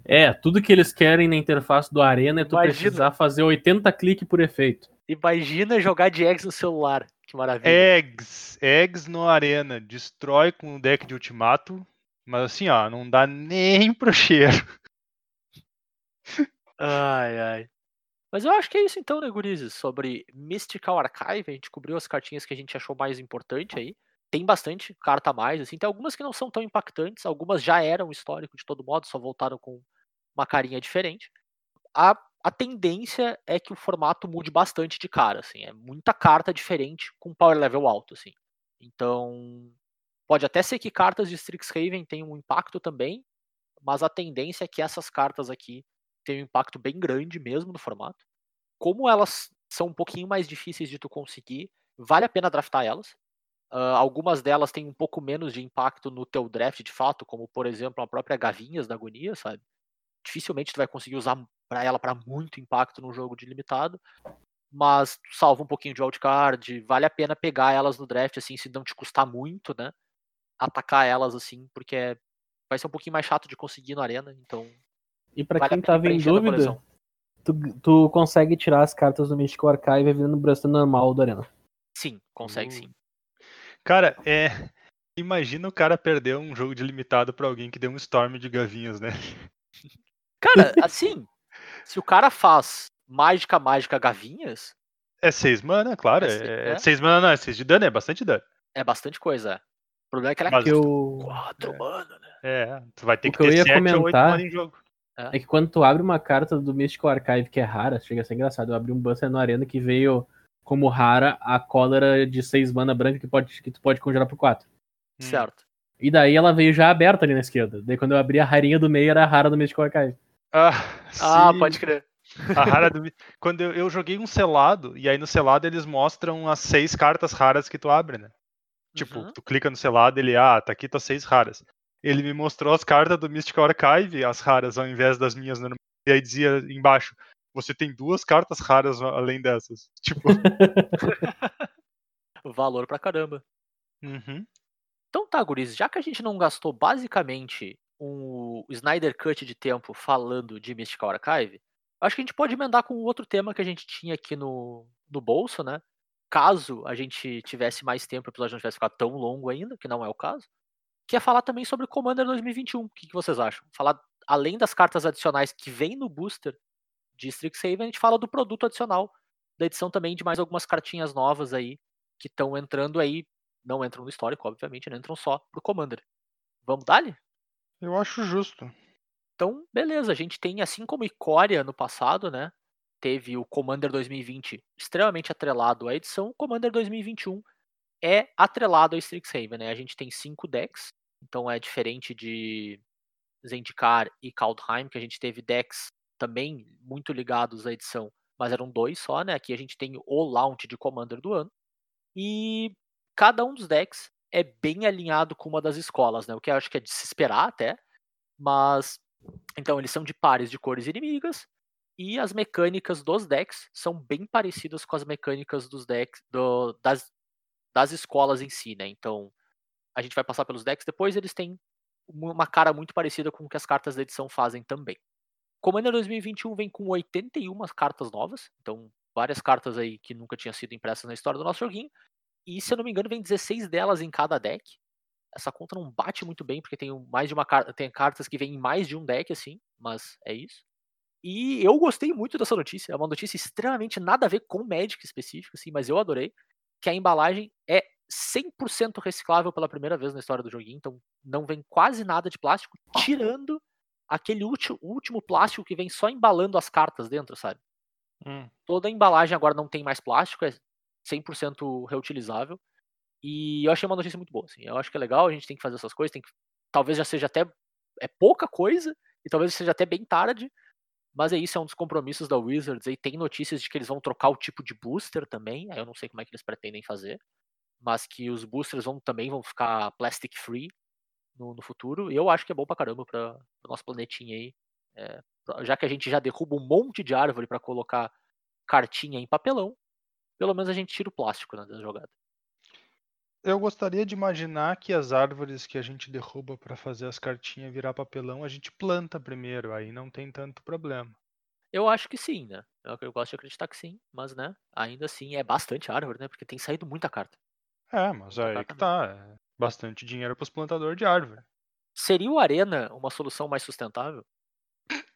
É, tudo que eles querem na interface do Arena é tu Imagina. precisar fazer 80 cliques por efeito. Imagina jogar de X no celular. Que maravilha. Eggs. Eggs no Arena. Destrói com o deck de ultimato. Mas assim, ó, não dá nem pro cheiro. Ai, ai. Mas eu acho que é isso então, né, gurizes? Sobre Mystical Archive, a gente cobriu as cartinhas que a gente achou mais importante aí. Tem bastante carta a mais, assim. Tem algumas que não são tão impactantes, algumas já eram histórico de todo modo, só voltaram com uma carinha diferente. A, a tendência é que o formato mude bastante de cara, assim. É muita carta diferente com power level alto, assim. Então, pode até ser que cartas de Strixhaven tenham um impacto também, mas a tendência é que essas cartas aqui tem um impacto bem grande mesmo no formato. Como elas são um pouquinho mais difíceis de tu conseguir, vale a pena draftar elas. Ah, algumas delas têm um pouco menos de impacto no teu draft de fato, como por exemplo a própria Gavinhas da Agonia, sabe? Dificilmente tu vai conseguir usar para ela para muito impacto num jogo de limitado, mas tu salva um pouquinho de wildcard, vale a pena pegar elas no draft assim, se não te custar muito, né? Atacar elas assim, porque é- vai ser um pouquinho mais chato de conseguir na arena, então E pra Vale quem tava em dúvida, tu, tu consegue tirar as cartas do Mystical Archive virando no braço normal do Arena. sim, consegue sim. Cara, é. Imagina o cara perder um jogo de limitado pra alguém que deu um storm de gavinhas, né? Cara, assim, se o cara faz mágica, mágica, gavinhas, É seis mana, claro. É É, seis- é é. seis mana, não, é seis de dano, é bastante dano. é bastante coisa. é. O problema é que ela Mas- é Que eu... quatro, mano, né? É, tu vai ter O que que eu ter ia sete ou oito comentar- mana em jogo. É que quando tu abre uma carta do Mystical Archive que é rara, chega a ser engraçado. Eu abri um Buster no Arena que veio como rara a cólera de 6 mana branca que, pode, que tu pode conjurar por 4. Hum. Certo. E daí ela veio já aberta ali na esquerda. Daí quando eu abri a rarinha do meio era a rara do Mystical Archive. Ah, Ah, pode crer. A rara do... Quando eu, eu joguei um selado, e aí no selado eles mostram as seis cartas raras que tu abre, né? Tipo, Uhum. tu clica no selado, ele, ah, tá aqui tuas seis raras. Ele me mostrou as cartas do Mystical Archive, as raras, ao invés das minhas normais. E aí dizia embaixo, você tem duas cartas raras além dessas. Tipo, Valor pra caramba. uhum. Então tá, guris, já que a gente não gastou basicamente um Snyder Cut de tempo falando de Mystical Archive, acho que a gente pode emendar com outro tema que a gente tinha aqui no, no bolso, né? Caso a gente tivesse mais tempo, o episódio não tivesse ficado tão longo ainda, que não é o caso, que é falar também sobre Commander 2021. O que, que vocês acham? Falar, além das cartas adicionais que vem no booster de Strixhaven, a gente fala do produto adicional da edição também de mais algumas cartinhas novas aí que estão entrando aí não entram no histórico, obviamente, né? Entram só pro Commander. Vamos dali? eu acho justo. Então, beleza, a gente tem, assim como Icória no passado, né? Teve o Commander 2020 extremamente atrelado à edição, o Commander 2021 é atrelado ao Strixhaven, né? A gente tem cinco decks, então é diferente de Zendikar e Kaldheim, que a gente teve decks também muito ligados à edição, mas eram dois só, né? Aqui a gente tem o launch de Commander do ano. E cada um dos decks é bem alinhado com uma das escolas, né? O que eu acho que é de se esperar até. Mas. Então, eles são de pares de cores inimigas. E as mecânicas dos decks são bem parecidas com as mecânicas dos decks do, das, das escolas em si, né? Então, a gente vai passar pelos decks depois, eles têm uma cara muito parecida com o que as cartas da edição fazem também. Commander 2021 vem com 81 cartas novas, então várias cartas aí que nunca tinham sido impressas na história do nosso joguinho. E se eu não me engano, vem 16 delas em cada deck. Essa conta não bate muito bem, porque tem mais de uma carta. Tem cartas que vêm em mais de um deck, assim, mas é isso. E eu gostei muito dessa notícia. É uma notícia extremamente nada a ver com Magic específico, assim, mas eu adorei. Que a embalagem é 100% reciclável pela primeira vez na história do joguinho, então não vem quase nada de plástico, tirando aquele último, último plástico que vem só embalando as cartas dentro, sabe? Hum. Toda a embalagem agora não tem mais plástico, é 100% reutilizável. E eu achei uma notícia muito boa. Assim. Eu acho que é legal, a gente tem que fazer essas coisas. Tem que, talvez já seja até é pouca coisa, e talvez seja até bem tarde. Mas é isso, é um dos compromissos da Wizards. Aí tem notícias de que eles vão trocar o tipo de booster também. Aí eu não sei como é que eles pretendem fazer. Mas que os boosters vão também vão ficar plastic free no, no futuro. E eu acho que é bom pra caramba para o nosso planetinha aí. É, já que a gente já derruba um monte de árvore para colocar cartinha em papelão, pelo menos a gente tira o plástico né, da jogada. Eu gostaria de imaginar que as árvores que a gente derruba para fazer as cartinhas virar papelão, a gente planta primeiro, aí não tem tanto problema. Eu acho que sim, né? Eu, eu gosto de acreditar que sim, mas né, ainda assim é bastante árvore, né? Porque tem saído muita carta. É, mas aí que tá. Bastante dinheiro para os plantadores de árvore. Seria o Arena uma solução mais sustentável?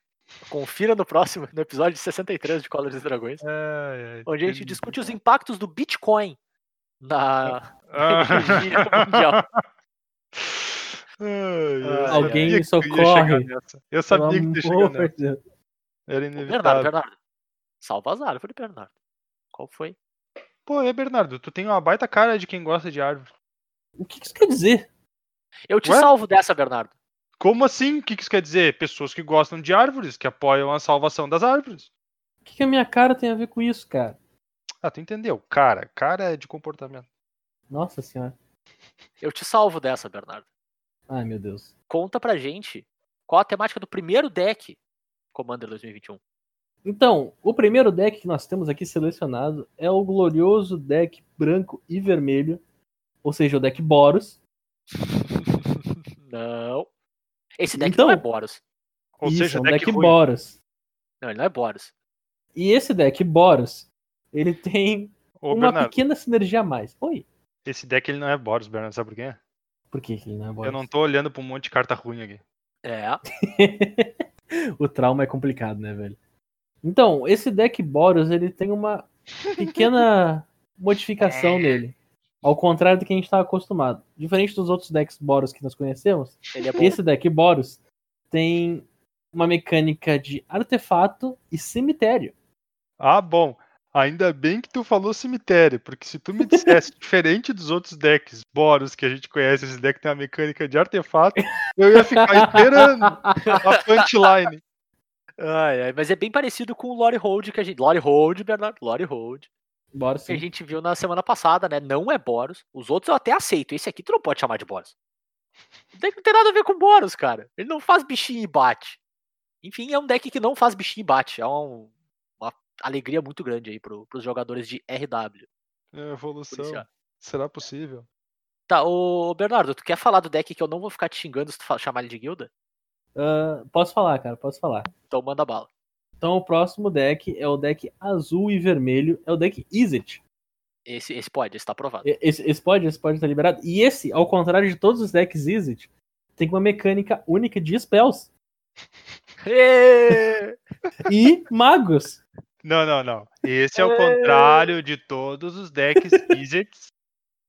Confira no próximo, no episódio 63 de Colors e Dragões, É, é, onde a gente tem- discute os impactos do Bitcoin na Ah. energia mundial. Ai, eu Ah, Alguém sabia me que ia chegar socorre. nessa. Eu sabia que ia chegar nessa. Era Bernardo, inevitável. Bernardo. Salva as árvores, Bernardo. Qual foi? Pô, é Bernardo, tu tem uma baita cara de quem gosta de árvore. O que que isso quer dizer? Eu te Ué? salvo dessa, Bernardo. Como assim? O que que isso quer dizer? Pessoas que gostam de árvores, que apoiam a salvação das árvores. O que, que a minha cara tem a ver com isso, cara? Ah, tu entendeu? Cara, cara é de comportamento. Nossa senhora. Eu te salvo dessa, Bernardo. Ai, meu Deus. Conta pra gente qual a temática do primeiro deck Commander 2021. Então, o primeiro deck que nós temos aqui selecionado é o glorioso deck branco e vermelho, ou seja, o deck Boros. não. Esse deck Então- não é Boros. Ou Isso, seja, é um deck, deck. Boros. Não, ele não é Boros. E esse deck Boros, ele tem Ô, uma Bernardo, pequena sinergia a mais. Oi. esse deck ele não é Boros, Bernardo, sabe por quê? Por que, que ele não é Boros? Eu não tô olhando pra um monte de carta ruim aqui. É. o trauma é complicado, né, velho? Então, esse deck Boros, ele tem uma pequena modificação nele. Ao contrário do que a gente estava acostumado. Diferente dos outros decks Boros que nós conhecemos, Ele é esse deck Boros tem uma mecânica de artefato e cemitério. Ah, bom. Ainda bem que tu falou cemitério, porque se tu me dissesse diferente dos outros decks Boros que a gente conhece, esse deck tem uma mecânica de artefato, eu ia ficar esperando a punchline. Ai, ai, mas é bem parecido com o Lore Hold que a gente. Lore Hold, Bernardo. Lore Hold. Boros Que a gente viu na semana passada, né? Não é Boros. Os outros eu até aceito. Esse aqui tu não pode chamar de Boros. O deck não tem nada a ver com Boros, cara. Ele não faz bichinho e bate. Enfim, é um deck que não faz bichinho e bate. É um- uma alegria muito grande aí pro, pros jogadores de RW. É, Evolução. policial. Será possível? Tá, ô Bernardo, tu quer falar do deck que eu não vou ficar te xingando se tu chamar ele de guilda? Ah, posso falar, cara, posso falar. Então manda bala. Então o próximo deck é o deck azul e vermelho, é o deck Izzet. Esse, esse pode, esse tá aprovado. Esse, esse pode, esse pode estar liberado. E esse, ao contrário de todos os decks Izzet, tem uma mecânica única de spells e magos. Não, não, não. Esse é o contrário de todos os decks Wizards.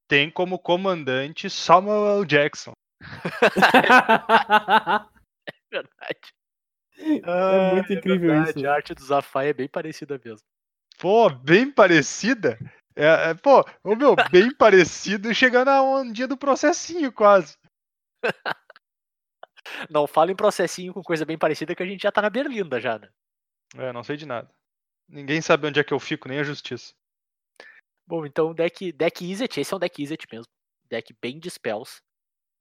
Tem como comandante Samuel L. Jackson. Verdade. É muito incrível isso. A arte do Zafai é bem parecida mesmo. Pô, bem parecida? É, é, pô, ô meu, bem parecido, chegando a um dia do processinho quase. Não fala em processinho com coisa bem parecida que a gente já tá na Berlinda já, né? É, não sei de nada. Ninguém sabe onde é que eu fico, nem a justiça. Bom, então deck, deck Izzet, esse é um deck Izzet mesmo. Deck bem de spells.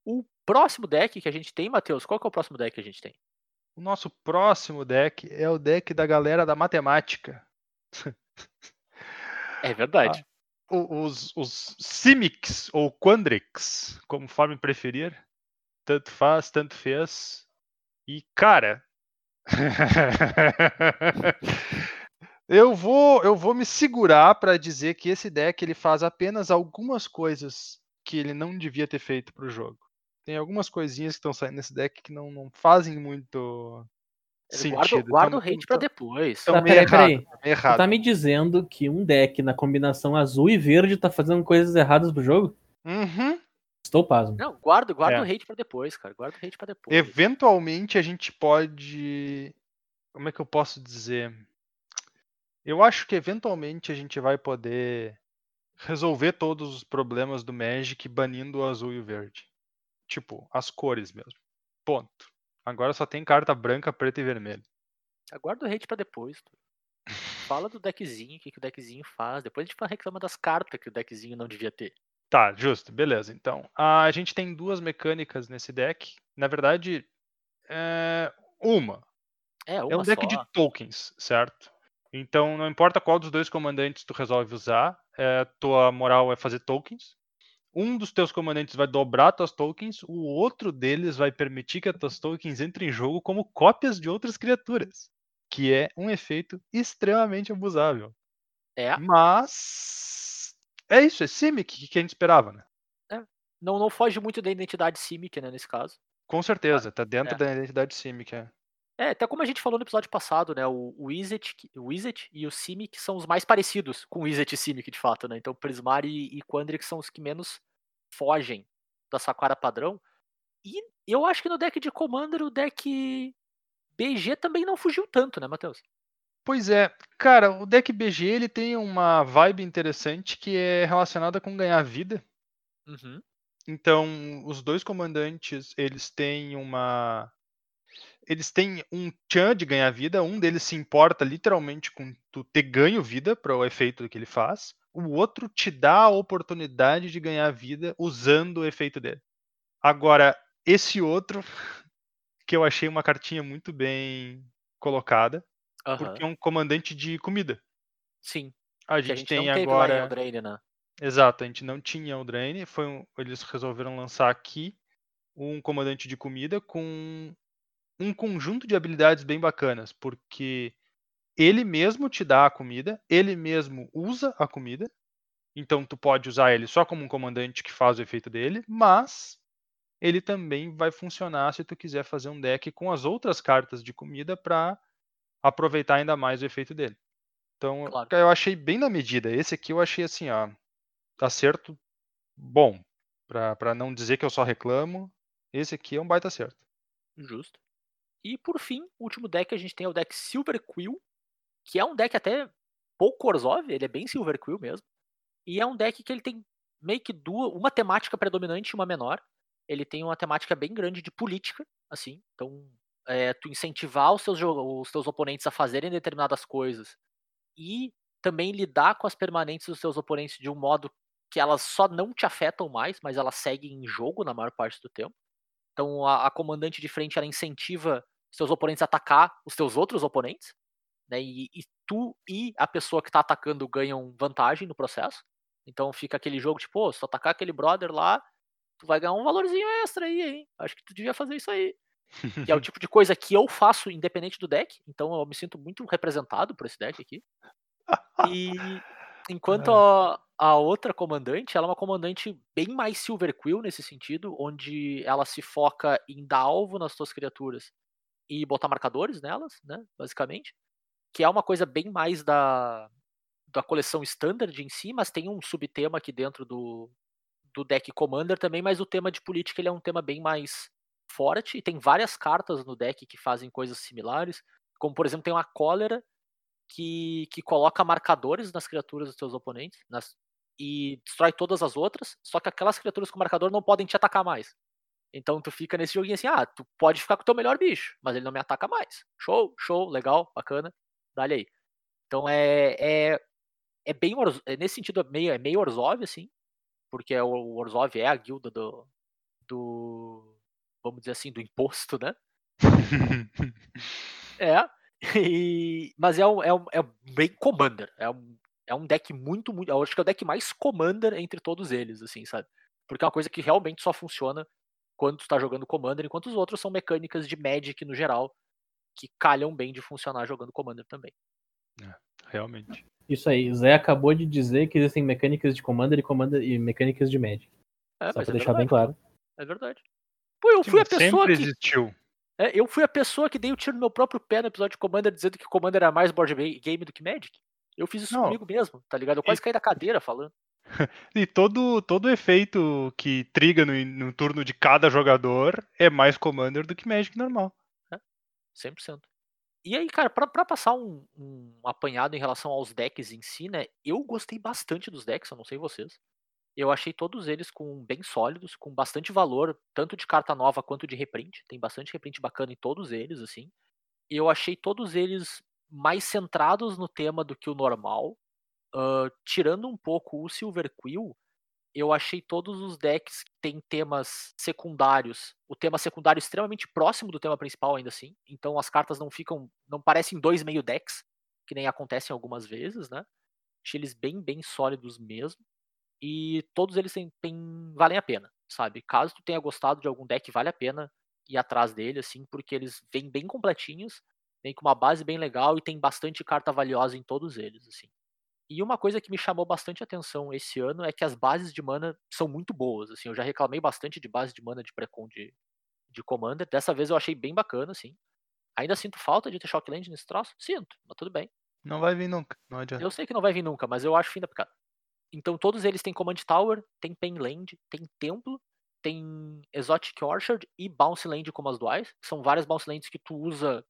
O próximo deck que a gente tem, Matheus, qual que é o próximo deck que a gente tem? O nosso próximo deck é o deck da galera da matemática. É verdade. O- Os, os Simics ou Quandrix, conforme preferir. Tanto faz, tanto fez. E, cara. eu vou eu vou me segurar para dizer que esse deck ele faz apenas algumas coisas que ele não devia ter feito pro jogo. Tem algumas coisinhas que estão saindo nesse deck que não, não fazem muito Guarda, sentido. guarda o hate pra tão- depois. Tá, meio peraí, errado, peraí. meio errado. tá me dizendo que um deck na combinação azul e verde tá fazendo coisas erradas pro jogo? Uhum. Estou pasmo. Não, guarda, guarda É. o hate pra depois, cara. Guarda o hate pra depois. Eventualmente a gente pode. Como é que eu posso dizer? Eu acho que eventualmente a gente vai poder resolver todos os problemas do Magic banindo o azul e o verde. Tipo, as cores mesmo. Ponto. Agora só tem carta branca, preta e vermelha. Guarda o hate pra depois. tu. Fala do deckzinho, o que, que o deckzinho faz. Depois a gente fala- reclama das cartas que o deckzinho não devia ter. Tá, justo, beleza. Então, a gente tem duas mecânicas nesse deck. Na verdade, é uma. É, uma É um deck só. de tokens, certo? Então, não importa qual dos dois comandantes tu resolve usar, é, tua moral é fazer tokens. Um dos teus comandantes vai dobrar tuas tokens, o outro deles vai permitir que as tuas tokens entrem em jogo como cópias de outras criaturas, que é um efeito extremamente abusável. É, Mas é isso, é Simic que a gente esperava, né? não, não foge muito da identidade Simic, né, nesse caso. Com certeza, tá dentro é. da identidade Simic. É. É, até como a gente falou no episódio passado, né? O, o Izzet, que- o e o Simic são os mais parecidos com o Izzet e Simic, de fato, né? Então Prismari e, e Quandrix são os que menos fogem da Sakura padrão. E eu acho que no deck de Commander, o deck BG também não fugiu tanto, né, Matheus? Pois é, cara, o deck BG ele tem uma vibe interessante que é relacionada com ganhar vida. Uhum. Então, os dois comandantes, eles têm uma eles têm um chan de ganhar vida, um deles se importa literalmente com tu ter ganho vida para o efeito que ele faz. O outro te dá a oportunidade de ganhar vida usando o efeito dele. Agora, esse outro que eu achei uma cartinha muito bem colocada, porque é um comandante de comida. Sim. A gente, a gente tem agora. Eldraine, né? Exato, a gente não tinha o Drain, foi um- eles resolveram lançar aqui um comandante de comida com um conjunto de habilidades bem bacanas, porque ele mesmo te dá a comida, ele mesmo usa a comida, então tu pode usar ele só como um comandante que faz o efeito dele, mas ele também vai funcionar se tu quiser fazer um deck com as outras cartas de comida para aproveitar ainda mais o efeito dele. Então, Claro. eu achei bem na medida. Esse aqui eu achei assim, ó, acerto bom. Pra não dizer que eu só reclamo, esse aqui é um baita acerto. Justo. E por fim, o último deck que a gente tem é o deck Silver Quill, que é um deck até pouco Orzhov, ele é bem Silver Quill mesmo. E é um deck que ele tem meio que duas, uma temática predominante e uma menor. Ele tem uma temática bem grande de política, assim. Então, é, tu incentivar os teus, jo- os teus oponentes a fazerem determinadas coisas e também lidar com as permanentes dos teus oponentes de um modo que elas só não te afetam mais, mas elas seguem em jogo na maior parte do tempo. Então a, a comandante de frente ela incentiva seus oponentes atacar os teus outros oponentes, né? E, e tu e a pessoa que tá atacando ganham vantagem no processo. Então fica aquele jogo tipo, pô, se tu atacar aquele brother lá, tu vai ganhar um valorzinho extra aí, hein? Acho que tu devia fazer isso aí. Que é o tipo de coisa que eu faço independente do deck, então eu me sinto muito representado por esse deck aqui. E enquanto a, a outra comandante, ela é uma comandante bem mais Silver Quill nesse sentido, onde ela se foca em dar alvo nas suas criaturas e botar marcadores nelas, né, basicamente, que é uma coisa bem mais da da coleção standard em si, mas tem um subtema aqui dentro do, do deck Commander também, mas o tema de política ele é um tema bem mais forte e tem várias cartas no deck que fazem coisas similares. Como, por exemplo, tem uma cólera que, que coloca marcadores nas criaturas dos seus oponentes nas, e destrói todas as outras, só que aquelas criaturas com marcador não podem te atacar mais. Então tu fica nesse joguinho assim, ah, tu pode ficar com o teu melhor bicho, mas ele não me ataca mais. Show, show, legal, bacana, dá-lhe aí. Então é, é, é bem, é, nesse sentido, é meio, é meio Orzhov, assim, porque é o Orzhov é a guilda do, do, vamos dizer assim, do imposto, né? é, e, mas é, um, é, um, é bem Commander, é um, é um deck muito, muito, eu acho que é o deck mais Commander entre todos eles, assim, sabe? Porque é uma coisa que realmente só funciona quando tu tá jogando Commander, enquanto os outros são mecânicas de Magic no geral, que calham bem de funcionar jogando Commander também. É, realmente. Isso aí, Zé acabou de dizer que existem mecânicas de Commander e, Commander e mecânicas de Magic. É, Só pra é deixar bem verdade, claro. É verdade. Pô, eu Sim, fui a mas pessoa sempre que. existiu. é, eu fui a pessoa que dei o tiro no meu próprio pé no episódio de Commander dizendo que Commander era mais board game do que Magic. Eu fiz isso Não. comigo mesmo, tá ligado? Eu quase caí da cadeira falando. E todo, todo efeito que triga no, no turno de cada jogador é mais Commander do que Magic normal. 100%. E aí, cara, pra, pra passar um, um apanhado em relação aos decks em si, né? Eu gostei bastante dos decks, eu não sei vocês. Eu achei todos eles com bem sólidos, com bastante valor, tanto de carta nova quanto de reprint. Tem bastante reprint bacana em todos eles, assim. Eu achei todos eles mais centrados no tema do que o normal. Tirando um pouco o Silver Quill, eu achei todos os decks que têm temas secundários, o tema secundário extremamente próximo do tema principal ainda assim. Então as cartas não ficam, não parecem dois meio decks, que nem acontecem algumas vezes, né? Achei eles bem, bem sólidos mesmo. E todos eles têm, têm- valem a pena, sabe? Caso tu tenha gostado de algum deck, vale a pena ir atrás dele, assim, porque eles vêm bem completinhos, vêm com uma base bem legal e tem bastante carta valiosa em todos eles, assim. E uma coisa que me chamou bastante atenção esse ano é que as bases de mana são muito boas, assim, eu já reclamei bastante de base de mana de Precon de, de Commander, dessa vez eu achei bem bacana, assim. Ainda sinto falta de ter Shockland nesse troço? Sinto, mas tudo bem. Não vai vir nunca. Não adianta. Eu sei que não vai vir nunca, mas eu acho fim da picada. Então todos eles têm Command Tower, tem Penland, tem Templo, tem Exotic Orchard e Bounce Land como as duais, são várias Bounce Lands que tu usa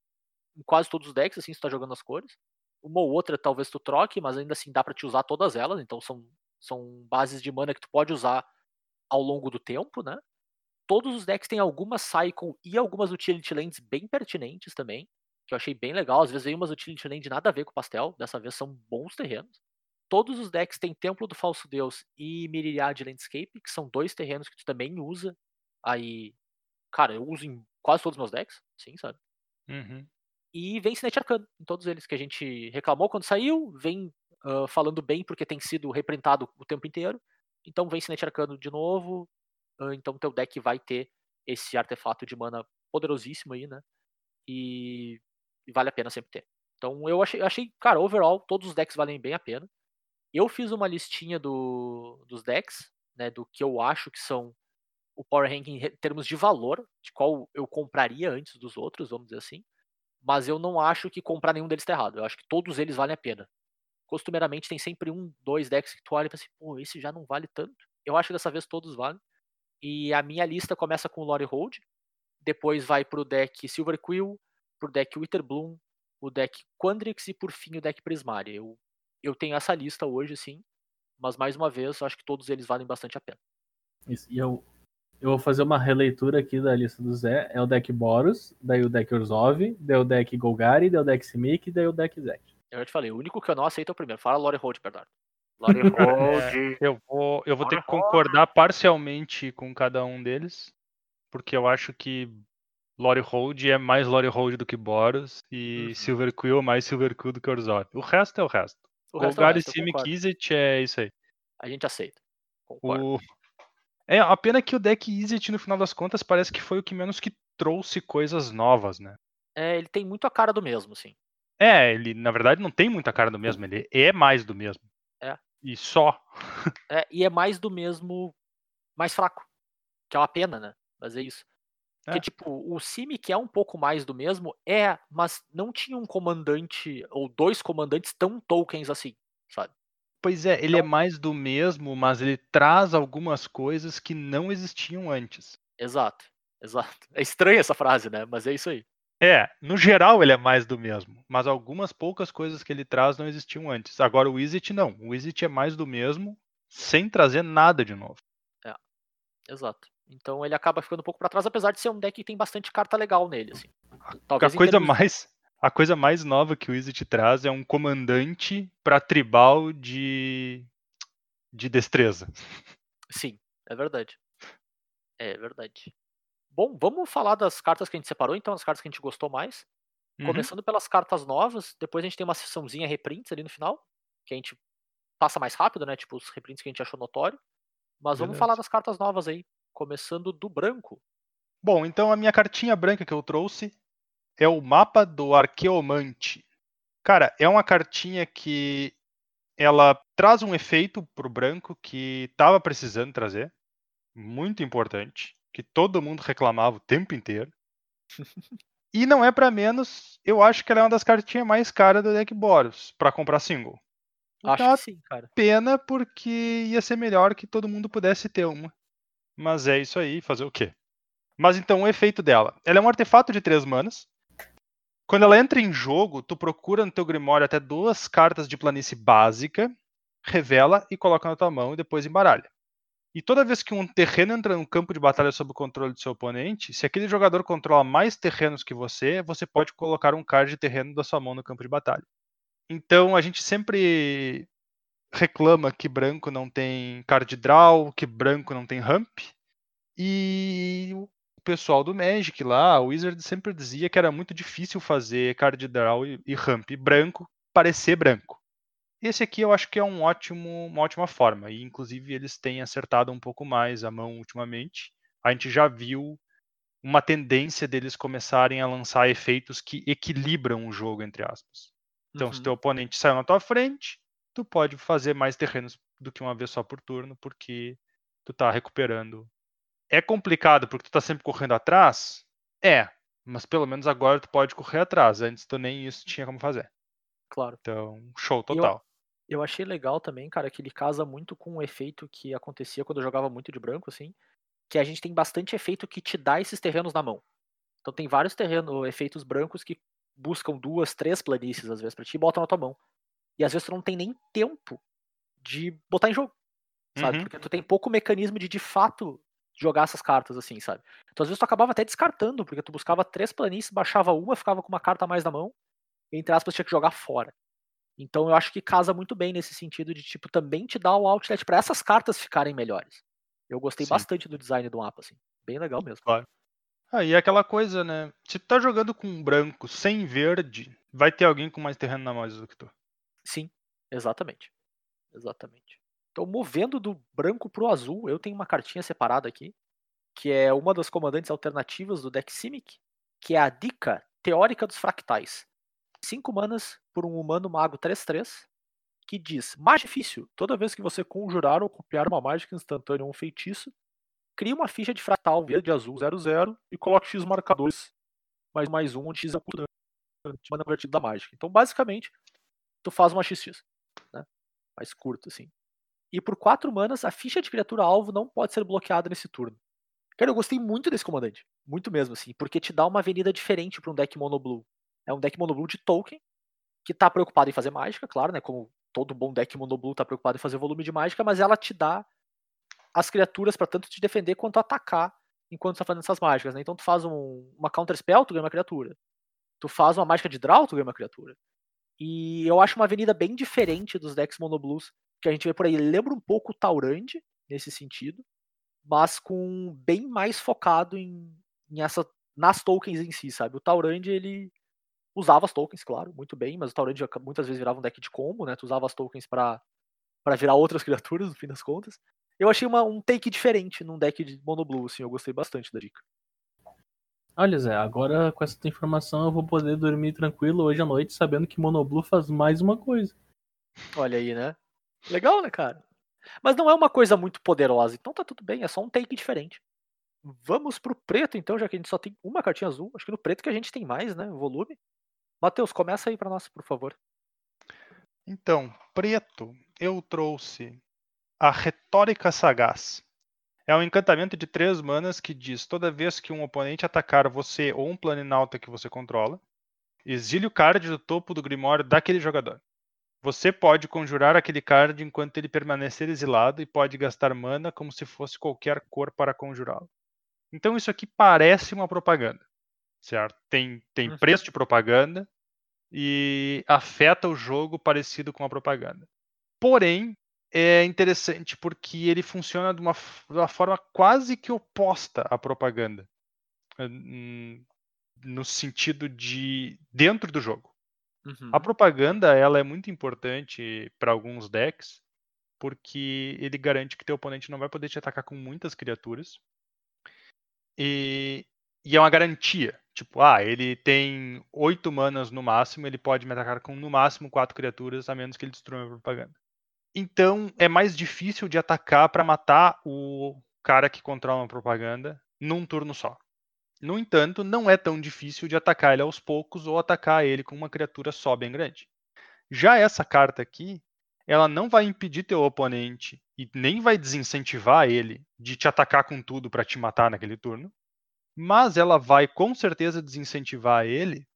em quase todos os decks, assim, se tu tá jogando as cores. Uma ou outra talvez tu troque, mas ainda assim dá pra te usar todas elas, então são, são bases de mana que tu pode usar ao longo do tempo, né? Todos os decks têm algumas Cycle e algumas Utility Lands bem pertinentes também, que eu achei bem legal. Às vezes vem umas Utility Land nada a ver com o pastel, dessa vez são bons terrenos. Todos os decks têm Templo do Falso Deus e Miriade Landscape, que são dois terrenos que tu também usa. Aí, cara, eu uso em quase todos os meus decks, sim, sabe? Uhum. E vem Sinete Arcano em todos eles, que a gente reclamou quando saiu, vem ah, falando bem porque tem sido reprintado o tempo inteiro. Então vem Sinete Arcano de novo, ah, então teu deck vai ter esse artefato de mana poderosíssimo aí, né? E, e vale a pena sempre ter. Então eu achei, achei, cara, overall, todos os decks valem bem a pena. Eu fiz uma listinha do, dos decks, né, do que eu acho que são o Power Ranking em termos de valor, de qual eu compraria antes dos outros, vamos dizer assim. Mas eu não acho que comprar nenhum deles tá errado. Eu acho que todos eles valem a pena. Costumeiramente tem sempre um, dois decks que tu olha e fala assim, pô, esse já não vale tanto. Eu acho que dessa vez todos valem. E a minha lista começa com o Lore Hold, depois vai pro deck Silver Quill, pro deck Witherbloom, o deck Quandrix e por fim o deck Prismaria. Eu, eu tenho essa lista hoje, sim, mas mais uma vez, eu acho que todos eles valem bastante a pena. Isso, e eu, eu vou fazer uma releitura aqui da lista do Zé. É o deck Boros, daí o deck Orzhov, daí o deck Golgari, daí o deck Simic, daí o deck Zek. Eu já te falei, o único que eu não aceito é o primeiro. Fala Lore Hold, Bernardo. Lore Hold. Eu vou, eu vou ter que concordar parcialmente com cada um deles, porque eu acho que Lore Hold é mais Lore Hold do que Boros e Uhum. Silver Quill é mais Silver Quill do que Orzhov. O resto é o resto. O resto é o Golgari, resto, eu Simic. Izzet é isso aí. A gente aceita. Concordo. O... É, a pena que o deck Izzet, no final das contas, parece que foi o que menos que trouxe coisas novas, né? É, ele tem muito a cara do mesmo, sim. É, ele na verdade não tem muita cara do mesmo, ele é mais do mesmo. É. E só. É, e é mais do mesmo, mais fraco. Que é uma pena, né? Mas é isso. Porque, É. tipo, o Simic é um pouco mais do mesmo, é, mas não tinha um comandante, ou dois comandantes tão tokens assim, sabe? Pois é, ele é Então- mais do mesmo, mas ele traz algumas coisas que não existiam antes. Exato. exato. É estranha essa frase, né? Mas é isso aí. É, no geral ele é mais do mesmo, mas algumas poucas coisas que ele traz não existiam antes. Agora o Wizit não. O Wizit é mais do mesmo, sem trazer nada de novo. Exato. Então ele acaba ficando um pouco pra trás, apesar de ser um deck que tem bastante carta legal nele, assim. A Talvez em coisa termos- mais a coisa mais nova que o Wizit traz é um comandante pra tribal de de destreza. Sim, é verdade. É verdade. Bom, vamos falar das cartas que a gente separou, então, as cartas que a gente gostou mais. Uhum. Começando pelas cartas novas, depois a gente tem uma sessãozinha reprints ali no final, que a gente passa mais rápido, né? Tipo, os reprints que a gente achou notório. Mas vamos falar das cartas novas aí. Começando do branco. Bom, então a minha cartinha branca que eu trouxe é o mapa do Arqueomante. Cara, é uma cartinha que ela traz um efeito pro branco que tava precisando trazer, muito importante, que todo mundo reclamava o tempo inteiro. E não é pra menos, eu acho que ela é uma das cartinhas mais caras do deck Boros pra comprar single. Acho uma que sim, cara. pena porque ia ser melhor que todo mundo pudesse ter uma. Mas é isso aí, fazer o quê? Mas então o efeito dela. Ela é um artefato de três manas. Quando ela entra em jogo, tu procura no teu Grimório até duas cartas de planície básica, revela e coloca na tua mão e depois embaralha. E toda vez que um terreno entra no campo de batalha sob o controle do seu oponente, se aquele jogador controla mais terrenos que você, você pode colocar um card de terreno da sua mão no campo de batalha. Então a gente sempre reclama que branco não tem card draw, que branco não tem ramp. E pessoal do Magic lá, o Wizard sempre dizia que era muito difícil fazer card draw e, e ramp branco parecer branco. Esse aqui eu acho que é um ótimo, uma ótima forma, e inclusive eles têm acertado um pouco mais a mão ultimamente. A gente já viu uma tendência deles começarem a lançar efeitos que equilibram o jogo, entre aspas. Então, se Uhum. teu oponente saiu na tua frente, tu pode fazer mais terrenos do que uma vez só por turno, porque tu tá recuperando. É complicado porque tu tá sempre correndo atrás? É, mas pelo menos agora tu pode correr atrás. Antes tu nem isso tinha como fazer. Claro. Então, show eu- total. Eu achei legal também, cara, que ele casa muito com o efeito que acontecia quando eu jogava muito de branco, assim. Que a gente tem bastante efeito que te dá esses terrenos na mão. Então tem vários terrenos, efeitos brancos que buscam duas, três planícies, às vezes, pra ti e botam na tua mão. E às vezes tu não tem nem tempo de botar em jogo. Sabe? Uhum. Porque tu tem pouco mecanismo de de fato jogar essas cartas, assim, sabe? Então às vezes tu acabava até descartando, porque tu buscava três planícies, baixava uma, ficava com uma carta a mais na mão, e entre aspas tinha que jogar fora. Então eu acho que casa muito bem nesse sentido de, tipo, também te dar o outlet pra essas cartas ficarem melhores. Eu gostei Sim. bastante do design do mapa, assim. Bem legal mesmo. Aí é aquela coisa, né? Se tu tá jogando com um branco sem verde, vai ter alguém com mais terreno na mão do que tu. Sim, exatamente. Exatamente. Então, movendo do branco pro azul, eu tenho uma cartinha separada aqui, que é uma das comandantes alternativas do deck Simic, que é a Dica Teórica dos Fractais. 5 manas por um humano mago 3-3, que diz: Mais difícil, toda vez que você conjurar ou copiar uma mágica instantânea ou um feitiço, crie uma ficha de fractal verde azul 00 e coloque X marcadores mais mais um, onde X é o de mana da mágica. Então, basicamente, tu faz uma XX, né? Mais curta, assim. E por 4 manas, a ficha de criatura alvo não pode ser bloqueada nesse turno. Cara, eu gostei muito desse comandante. Muito mesmo, assim, porque te dá uma avenida diferente para um deck mono blue. É um deck mono blue de token, que tá preocupado em fazer mágica, claro, né? Como todo bom deck mono blue tá preocupado em fazer volume de mágica, mas ela te dá as criaturas para tanto te defender quanto atacar enquanto tá fazendo essas mágicas, né? Então tu faz um, uma counter spell, tu ganha uma criatura. Tu faz uma mágica de draw, tu ganha uma criatura. E eu acho uma avenida bem diferente dos decks mono blues que a gente vê por aí. Lembra um pouco o Taurand nesse sentido, mas com bem mais focado em, em essa nas tokens em si, sabe? O Taurand ele usava as tokens, claro, muito bem, mas o Taurand muitas vezes virava um deck de combo, né? Tu usava as tokens para para virar outras criaturas no fim das contas. Eu achei uma, um take diferente num deck de mono blue, assim, eu gostei bastante da dica. Olha, Zé, agora com essa informação eu vou poder dormir tranquilo hoje à noite, sabendo que Monoblu faz mais uma coisa. Olha aí, né? Legal, né, cara? Mas não é uma coisa muito poderosa, então tá tudo bem, é só um take diferente. Vamos pro preto, então, já que a gente só tem uma cartinha azul. Acho que no preto que a gente tem mais, né? Volume. Matheus, começa aí pra nós, por favor. Então, preto, eu trouxe a Retórica Sagaz. É um encantamento de três manas que diz: toda vez que um oponente atacar você ou um planinauta que você controla, exile o card do topo do Grimório daquele jogador. Você pode conjurar aquele card enquanto ele permanecer exilado e pode gastar mana como se fosse qualquer cor para conjurá-lo. Então isso aqui parece uma propaganda, certo? Tem, tem Uhum. preço de propaganda e afeta o jogo parecido com a propaganda. Porém, é interessante porque ele funciona de uma, de uma forma quase que oposta à propaganda. Hum, No sentido de dentro do jogo. Uhum. A propaganda ela é muito importante para alguns decks porque ele garante que teu oponente não vai poder te atacar com muitas criaturas e, e é uma garantia. Tipo, ah, ele tem oito manas no máximo, ele pode me atacar com no máximo quatro criaturas, a menos que ele destrua a propaganda. Então é mais difícil de atacar para matar o cara que controla uma propaganda num turno só. No entanto, não é tão difícil de atacar ele aos poucos ou atacar ele com uma criatura só bem grande. Já essa carta aqui, ela não vai impedir teu oponente e nem vai desincentivar ele de te atacar com tudo para te matar naquele turno, mas ela vai com certeza desincentivar ele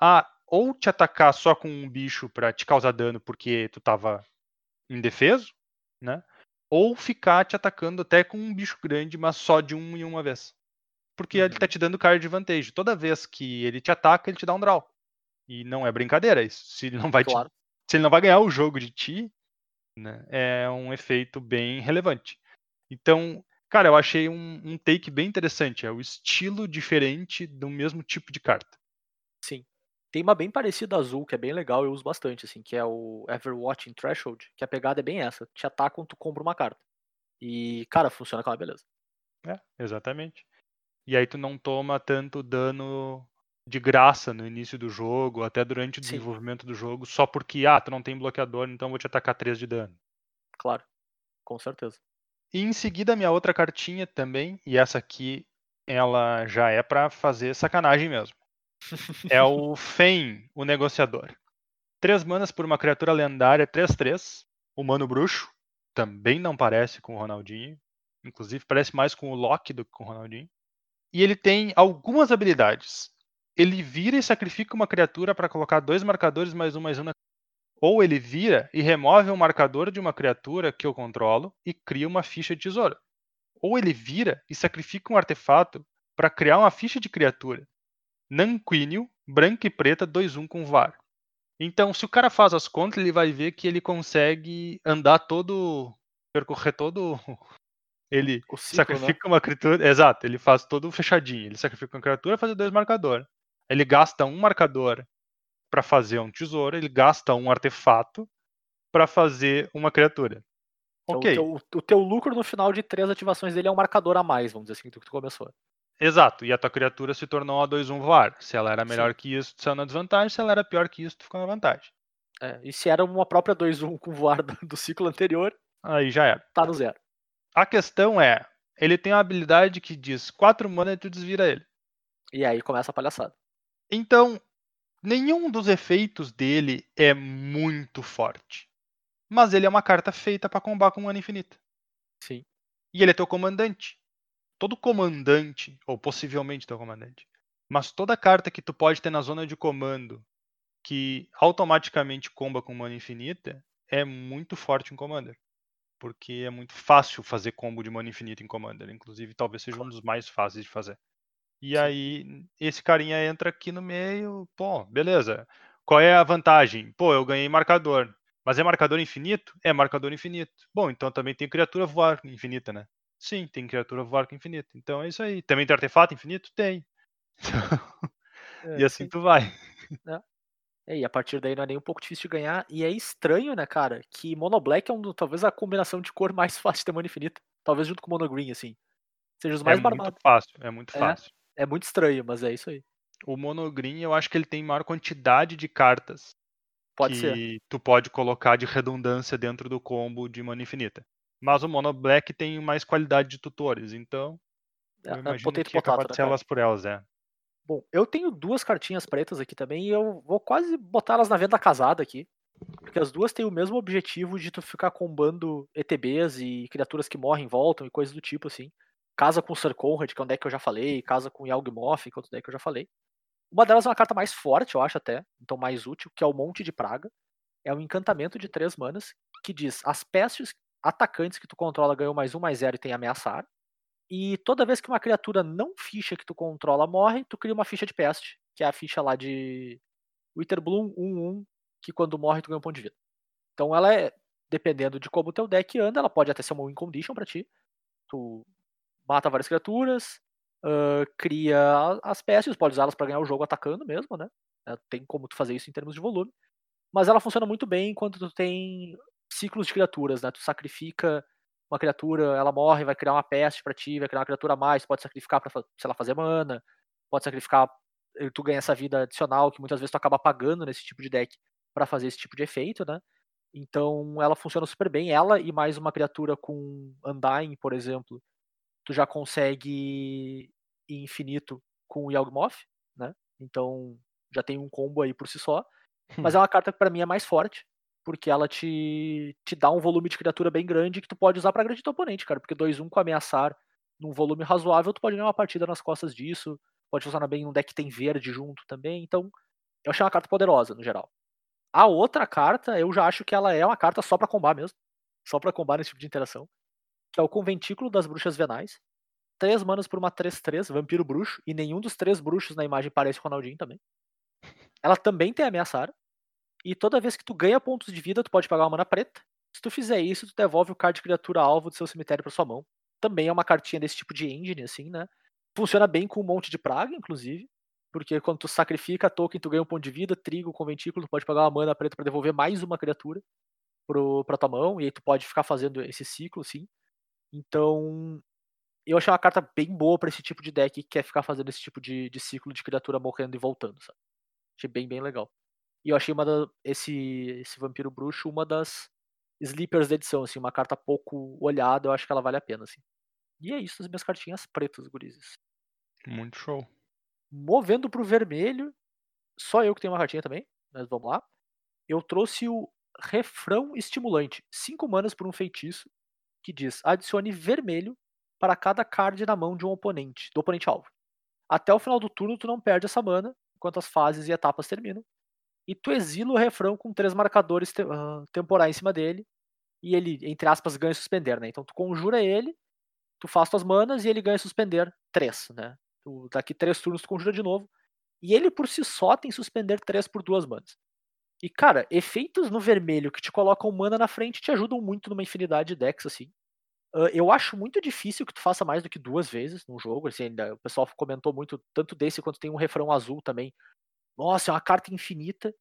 a ou te atacar só com um bicho para te causar dano porque tu tava indefeso, né? Ou ficar te atacando até com um bicho grande, mas só de um em uma vez. Porque ele Uhum. tá te dando card de vantagem. Toda vez que ele te ataca, ele te dá um draw. E não é brincadeira isso. Se ele não vai, te- Claro. se ele não vai ganhar o jogo de ti, né, é um efeito bem relevante. Então, cara, eu achei um, um take bem interessante. É o estilo diferente do mesmo tipo de carta. Sim. Tem uma bem parecida azul, que é bem legal, eu uso bastante, assim, que é o Everwatching Threshold, que a pegada é bem essa. Te ataca quando tu compra uma carta. E, cara, funciona com uma beleza. É, exatamente. E aí tu não toma tanto dano de graça no início do jogo, até durante o Sim. desenvolvimento do jogo, só porque, ah, tu não tem bloqueador, então eu vou te atacar 3 de dano. Claro. Com certeza. E em seguida, minha outra cartinha também, e essa aqui, ela já é pra fazer sacanagem mesmo. É o Fen, o negociador. Três manas por uma criatura lendária, 3-3. Humano bruxo. Também não parece com o Ronaldinho. Inclusive, parece mais com o Loki do que com o Ronaldinho. E ele tem algumas habilidades. Ele vira e sacrifica uma criatura para colocar dois marcadores mais um mais um na. Ou ele vira e remove um marcador de uma criatura que eu controlo e cria uma ficha de tesouro. Ou ele vira e sacrifica um artefato para criar uma ficha de criatura. Nanquínio, branca e preta, 2-1 com VAR. Então, se o cara faz as contas, ele vai ver que ele consegue andar todo. percorrer todo. Ele ciclo, né? sacrifica uma criatura. Exato, ele faz todo fechadinho. Ele sacrifica uma criatura fazer dois marcadores. Ele gasta um marcador para fazer um tesouro, ele gasta um artefato para fazer uma criatura. Então, ok, o, teu, o teu lucro no final de três ativações dele é um marcador a mais, vamos dizer assim, do que tu começou. exato. E a tua criatura se tornou a 2-1 voar. Se ela era melhor Sim. que isso, tu saiu na desvantagem. Se ela era pior que isso, tu ficou na vantagem. É, e se era uma própria 2-1 com voar do, do ciclo anterior, Aí já era. tá no zero. A questão é, ele tem uma habilidade que diz 4 mana e tu desvira ele. E aí começa a palhaçada. Então, nenhum dos efeitos dele é muito forte. Mas ele é uma carta feita para combar com mana infinita. Sim. E ele é teu comandante. Todo comandante, ou possivelmente teu comandante, mas toda carta que tu pode ter na zona de comando que automaticamente comba com mana infinita é muito forte em Commander. Porque é muito fácil fazer combo de mana infinita em Commander. Inclusive, talvez seja um dos mais fáceis de fazer. E aí, esse carinha entra aqui no meio, pô, beleza. Qual é a vantagem? Pô, eu ganhei marcador. Mas é marcador infinito? É marcador infinito. Bom, então também tem criatura voar infinita, né? Sim, tem criatura voar com infinito. Então é isso aí. Também tem artefato infinito? Tem. e assim sim. tu vai. É, e a partir daí não é nem um pouco difícil de ganhar. E é estranho, né, cara, que Mono Black é um, talvez a combinação de cor mais fácil de ter mana infinita. Talvez junto com Mono Green, assim. Seja os É mais muito barbados. fácil, é muito É. fácil. É muito estranho, mas é isso aí. O Monogreen, eu acho que ele tem maior quantidade de cartas Pode que ser. tu pode colocar de redundância dentro do combo de mana infinita. Mas o Mono Black tem mais qualidade de tutores, então É, eu é imagino que é potato, de né, elas por elas, é. Bom, eu tenho duas cartinhas pretas aqui também e eu vou quase botar elas na venda casada aqui. Porque as duas têm o mesmo objetivo de tu ficar combando ETBs e criaturas que morrem, voltam e coisas do tipo, assim. Casa com Sir Conrad, que é um deck que eu já falei, casa com Yawgmoth, que é outro deck que eu já falei. Uma delas é uma carta mais forte, eu acho até, então mais útil, que é o Monte de Praga. É um encantamento de três manas que diz: as pestes atacantes que tu controla ganham mais um, mais zero e tem ameaçar. E toda vez que uma criatura não ficha que tu controla morre, tu cria uma ficha de peste, que é a ficha lá de Witherbloom 1-1, que quando morre tu ganha um ponto de vida. Então ela é, dependendo de como o teu deck anda, ela pode até ser uma win condition pra ti. Tu mata várias criaturas, uh, cria as pestes, pode usá-las para ganhar o jogo atacando mesmo, né? Tem como tu fazer isso em termos de volume. Mas ela funciona muito bem quando tu tem ciclos de criaturas, né? Tu sacrifica uma criatura, ela morre, vai criar uma peste para ti, vai criar uma criatura a mais, pode sacrificar para, sei lá, fazer mana, pode sacrificar, eh, tu ganha essa vida adicional que muitas vezes tu acaba pagando nesse tipo de deck para fazer esse tipo de efeito, né? Então ela funciona super bem, ela e mais uma criatura com Undying, por exemplo, tu já consegue ir infinito com o Yawgmoth, né? Então já tem um combo aí por si só. Mas é uma carta que para mim é mais forte, porque ela te, te dá um volume de criatura bem grande que tu pode usar para agredir teu oponente, cara. Porque 2-1 com ameaçar num volume razoável, tu pode ganhar uma partida nas costas disso. Pode funcionar bem num deck que tem verde junto também. Então, eu achei uma carta poderosa, no geral. A outra carta, eu já acho que ela é uma carta só para combar mesmo. Só para combar nesse tipo de interação. Que é o Conventículo das Bruxas Venais. Três manas por uma 3-3, Vampiro Bruxo. E nenhum dos três bruxos na imagem parece Ronaldinho também. Ela também tem ameaçar. E toda vez que tu ganha pontos de vida, tu pode pagar uma mana preta. Se tu fizer isso, tu devolve o card de criatura alvo do seu cemitério para sua mão. Também é uma cartinha desse tipo de engine, assim, né? Funciona bem com um monte de praga, inclusive. Porque quando tu sacrifica token, tu ganha um ponto de vida, trigo, conventículo, tu pode pagar uma mana preta para devolver mais uma criatura pro, pra tua mão. E aí tu pode ficar fazendo esse ciclo, assim. Então, eu achei uma carta bem boa para esse tipo de deck que quer ficar fazendo esse tipo de, de ciclo de criatura morrendo e voltando, sabe? Achei bem, bem legal. E eu achei uma da, esse, esse Vampiro Bruxo uma das sleepers da edição, assim, uma carta pouco olhada, eu acho que ela vale a pena, assim. E é isso, as minhas cartinhas pretas, gurizes. Muito show. Movendo pro vermelho, só eu que tenho uma cartinha também, mas vamos lá. Eu trouxe o Refrão Estimulante, 5 manas por um feitiço, que diz: adicione vermelho para cada card na mão de um oponente, do oponente alvo. Até o final do turno, tu não perde essa mana, enquanto as fases e etapas terminam e tu exila o refrão com três marcadores te uh, temporais em cima dele, e ele, entre aspas, ganha suspender, né? Então tu conjura ele, tu faz tuas manas e ele ganha suspender três, né? Tu, daqui três turnos tu conjura de novo, e ele por si só tem suspender três por duas manas. E cara, efeitos no vermelho que te colocam mana na frente te ajudam muito numa infinidade de decks, assim. Uh, eu acho muito difícil que tu faça mais do que duas vezes no jogo. Assim, ainda, o pessoal comentou muito, tanto desse quanto tem um refrão azul também. Nossa, é uma carta infinita.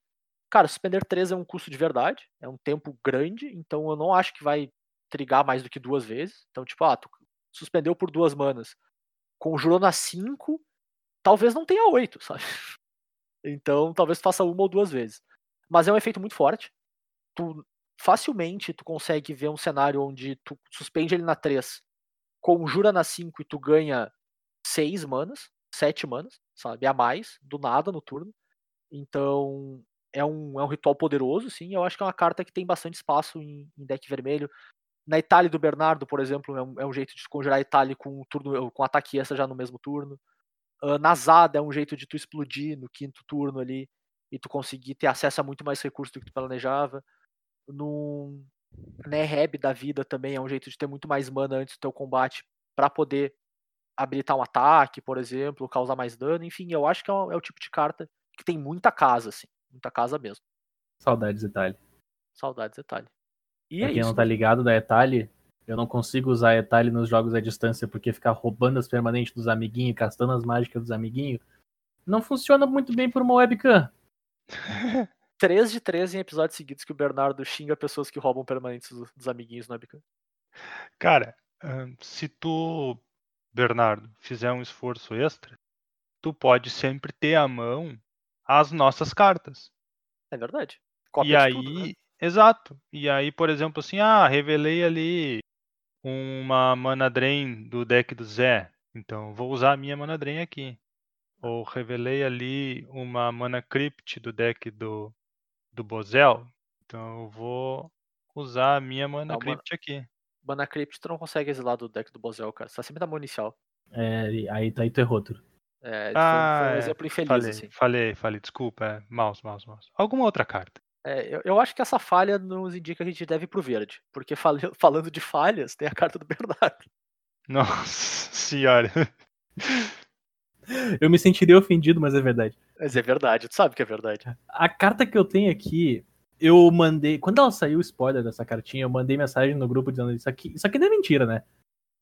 Cara, suspender 3 é um custo de verdade, é um tempo grande, então eu não acho que vai trigar mais do que duas vezes. Então, tipo, ah, tu suspendeu por duas manas, conjurou na 5, talvez não tenha 8, sabe? Então, talvez tu faça uma ou duas vezes. Mas é um efeito muito forte. Tu facilmente tu consegue ver um cenário onde tu suspende ele na 3, conjura na 5 e tu ganha 6 manas, 7 manas, sabe? A mais, do nada no turno. Então, é um, é um ritual poderoso, sim. Eu acho que é uma carta que tem bastante espaço em, em deck vermelho. Na Itália do Bernardo, por exemplo, é um, é um jeito de conjurar a Itália com, turno, com ataque extra já no mesmo turno. Uh, na Zada é um jeito de tu explodir no quinto turno ali e tu conseguir ter acesso a muito mais recursos do que tu planejava. No Nereb da vida também é um jeito de ter muito mais mana antes do teu combate para poder habilitar um ataque, por exemplo, causar mais dano. Enfim, eu acho que é, é o tipo de carta que tem muita casa, assim. Muita casa mesmo. Saudades Itália. Saudades Itália. E pra é quem isso, não tá ligado da Itália, eu não consigo usar a Itália nos jogos à distância porque ficar roubando as permanentes dos amiguinhos, castando as mágicas dos amiguinhos, não funciona muito bem por uma webcam. 3 de 3 em episódios seguidos que o Bernardo xinga pessoas que roubam permanentes dos amiguinhos no webcam. Cara, se tu, Bernardo, fizer um esforço extra, tu pode sempre ter à mão as nossas cartas. É verdade. Cópia e aí, tudo, né? exato. E aí, por exemplo, assim, ah, revelei ali uma mana drain do deck do Zé. Então, vou usar a minha mana drain aqui. Ou revelei ali uma mana crypt do deck do, do Bozel. Então eu vou usar a minha Mana Não, mana- Crypt aqui. Mana Crypt tu não consegue exilar do deck do Bozel, cara. Você tá sempre na mão inicial. É, aí, aí tu errou, Turo. É, foi- Ah, foi um é, exemplo infeliz, Falei, assim. falei, falei, desculpa. É, mouse, mouse, mouse. Alguma outra carta. É, eu, eu acho que essa falha nos indica que a gente deve ir pro verde. Porque fal- falando de falhas, tem a carta do Bernardo. Nossa senhora. Eu me sentiria ofendido, mas é verdade. Mas é verdade, tu sabe que é verdade. A carta que eu tenho aqui, eu mandei. Quando ela saiu o spoiler dessa cartinha, eu mandei mensagem no grupo dizendo isso aqui. Isso aqui não é mentira, né?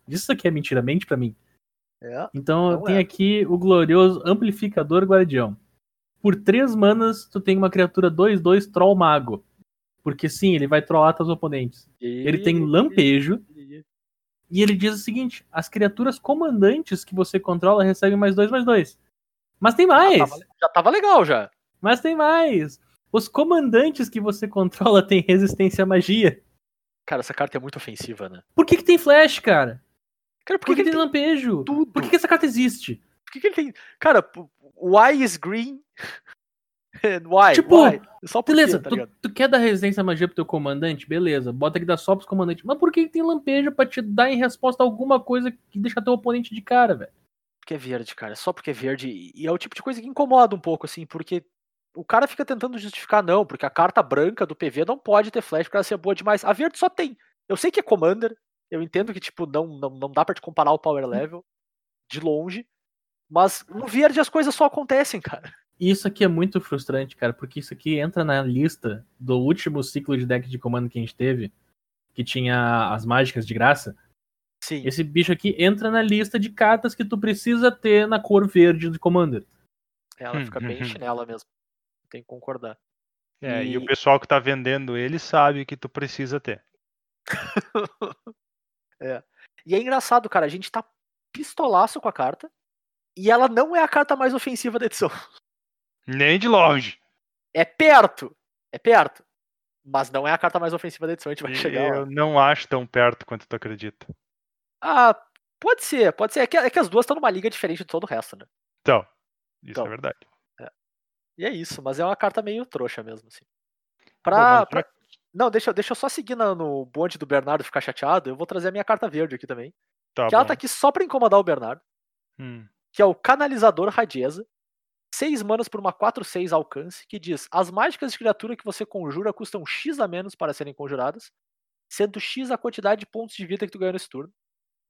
Isso aqui é mentira, mente pra mim. É. Então eu Não tenho é. aqui o glorioso Amplificador Guardião. Por três manas, tu tem uma criatura 2-2 Troll Mago. Porque sim, ele vai trollar teus oponentes. Ele tem lampejo. E ele diz o seguinte: as criaturas comandantes que você controla recebem mais dois, mais dois. Mas tem mais! Já tava, já tava legal já. Mas tem mais! Os comandantes que você controla têm resistência à magia. Cara, essa carta é muito ofensiva, né? Por que, que tem flash, cara? Cara, por Por que, que, ele tem lampejo? tudo? Por que, que essa carta existe? Por que, que ele tem. Cara, why is green? why? Tipo, why? Só por Beleza, tá tu, tu quer dar resistência à magia pro teu comandante? Beleza, bota que dá só pros comandantes. Mas por que, que tem lampejo pra te dar em resposta a alguma coisa que deixa teu oponente de cara, velho? Porque é verde, cara. Só porque é verde. E é o tipo de coisa que incomoda um pouco, assim, porque o cara fica tentando justificar, não, porque a carta branca do PV não pode ter flash porque ela ser boa demais. A verde só tem. Eu sei que é Commander. Eu entendo que, tipo, não, não, não dá pra te comparar o power level de longe. Mas no verde as coisas só acontecem, cara. E Isso aqui é muito frustrante, cara, porque isso aqui entra na lista do último ciclo de deck de comando que a gente teve, que tinha as mágicas de graça. Sim. Esse bicho aqui entra na lista de cartas que tu precisa ter na cor verde de Commander. Ela Hum, fica bem hum, hum. chinela mesmo. Tem que concordar. É, e... E- o pessoal que tá vendendo ele sabe que tu precisa ter. E é engraçado, cara, a gente tá pistolaço com a carta. E ela não é a carta mais ofensiva da edição. Nem de longe. É perto. É perto. Mas não é a carta mais ofensiva da edição, a gente vai E chegar lá. eu não acho tão perto quanto tu acredita. Ah, pode ser, pode ser. É que, é que as duas estão numa liga diferente de todo o resto, né? Então, isso Então. é verdade. E é isso, mas é uma carta meio trouxa mesmo, assim. Pra. mas pra- Não, deixa, eu- deixa eu só seguir na- no bonde do Bernardo ficar chateado. Eu vou trazer a minha carta verde aqui também. Tá que ela bom. tá aqui só pra incomodar o Bernardo. Hum. que é o Canalizador Radieza. 6 manas por uma 4-6 alcance, que diz: As mágicas de criatura que você conjura custam X a menos para serem conjuradas, sendo X a quantidade de pontos de vida que tu ganhou nesse turno.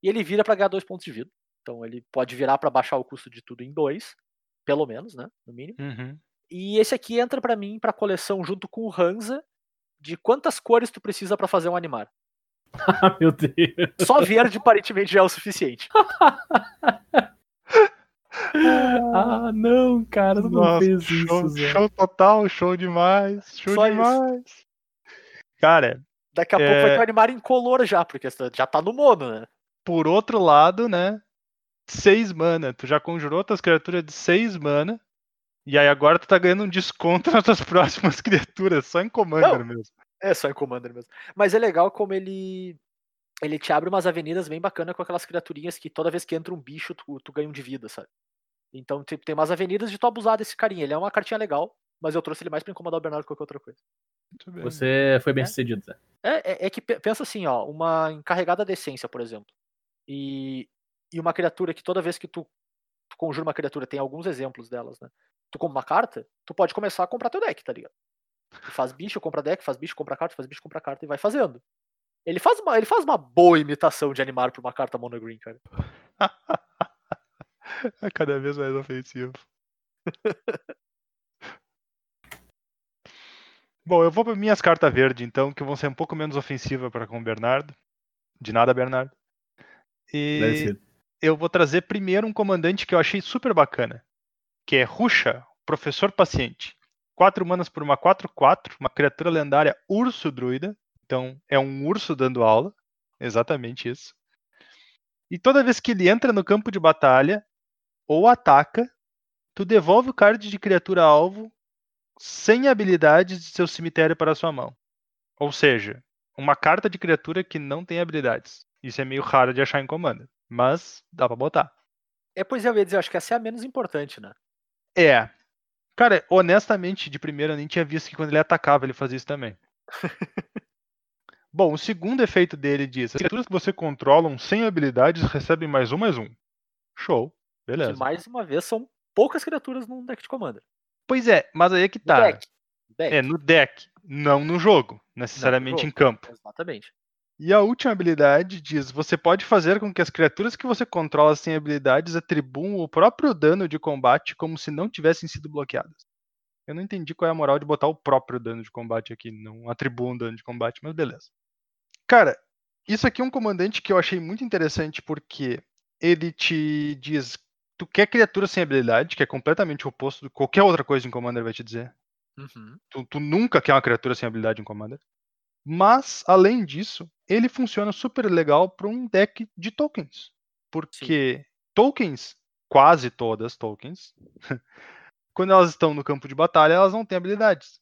E ele vira pra ganhar 2 pontos de vida. Então ele pode virar pra baixar o custo de tudo em 2, pelo menos, né? No mínimo. Uhum. E esse aqui entra pra mim pra coleção junto com o Hansa de quantas cores tu precisa pra fazer um animar. Ah, meu Deus. Só verde aparentemente já é o suficiente. Ah, não, cara, tu não Nossa, fez show, isso, Zé. show total, show demais, show Só isso. demais. Cara, Daqui a pouco vai É. ter um animar incolor já, porque já tá no mono, né? por outro lado, né? 6 mana. Tu já conjurou tuas criaturas de 6 mana. E aí agora tu tá ganhando um desconto nas tuas próximas criaturas, só em Commander Não. mesmo. É só em Commander mesmo. Mas é legal como ele. Ele te abre umas avenidas bem bacana com aquelas criaturinhas que toda vez que entra um bicho, tu, tu ganha um de vida, sabe? Então tipo, tem umas avenidas de tu abusar desse carinha. Ele é uma cartinha legal, mas eu trouxe ele mais pra incomodar o Bernardo que qualquer outra coisa. Muito bem. Você foi bem sucedido, Zé. É, é, é que pe- pensa assim, ó, uma encarregada de essência, por exemplo. E, e uma criatura que toda vez que tu, tu conjura uma criatura, tem alguns exemplos delas, né? Tu compra uma carta, tu pode começar a comprar teu deck, tá ligado? Tu faz bicho, compra deck, faz bicho, compra carta, faz bicho, compra carta e vai fazendo. Ele faz uma, ele faz uma boa imitação de animar pra uma carta mono green, cara. É cada vez mais ofensivo. Bom, eu vou para minhas cartas verdes, então, que vão ser um pouco menos ofensivas para com o Bernardo. De nada, Bernardo. E eu vou trazer primeiro um comandante que eu achei super bacana, que é Ruxa, Professor Paciente. 4 manas por uma 4-4, uma criatura lendária urso druida. Então, é um urso dando aula. Exatamente isso. E toda vez que ele entra no campo de batalha ou ataca, tu devolve o card de criatura alvo sem habilidades de seu cemitério para sua mão. Ou seja, uma carta de criatura que não tem habilidades. Isso é meio raro de achar em Commander, mas dá pra botar. É, pois é, eu ia dizer, acho que essa é a menos importante, né? É. Cara, honestamente, de primeira eu nem tinha visto que quando ele atacava ele fazia isso também. Bom, o segundo efeito dele diz: as criaturas que você controla sem habilidades recebem mais um, mais um. Show. Beleza. Que mais uma vez são poucas criaturas num deck de Commander. Pois é, mas aí é que No tá. deck. Deck. É, no deck, não no jogo, necessariamente jogo. em campo. Exatamente. E a última habilidade diz: você pode fazer com que as criaturas que você controla sem habilidades atribuam o próprio dano de combate como se não tivessem sido bloqueadas. Eu não entendi qual é a moral de botar o próprio dano de combate aqui, não atribuam um dano de combate, mas beleza. Cara, isso aqui é um comandante que eu achei muito interessante porque ele te diz: tu quer criatura sem habilidade, que é completamente o oposto de qualquer outra coisa em Commander vai te dizer. Uhum. Tu, tu nunca quer uma criatura sem habilidade em Commander. Mas, além disso, ele funciona super legal para um deck de tokens. Porque tokens, quase todas tokens, quando elas estão no campo de batalha, elas não têm habilidades.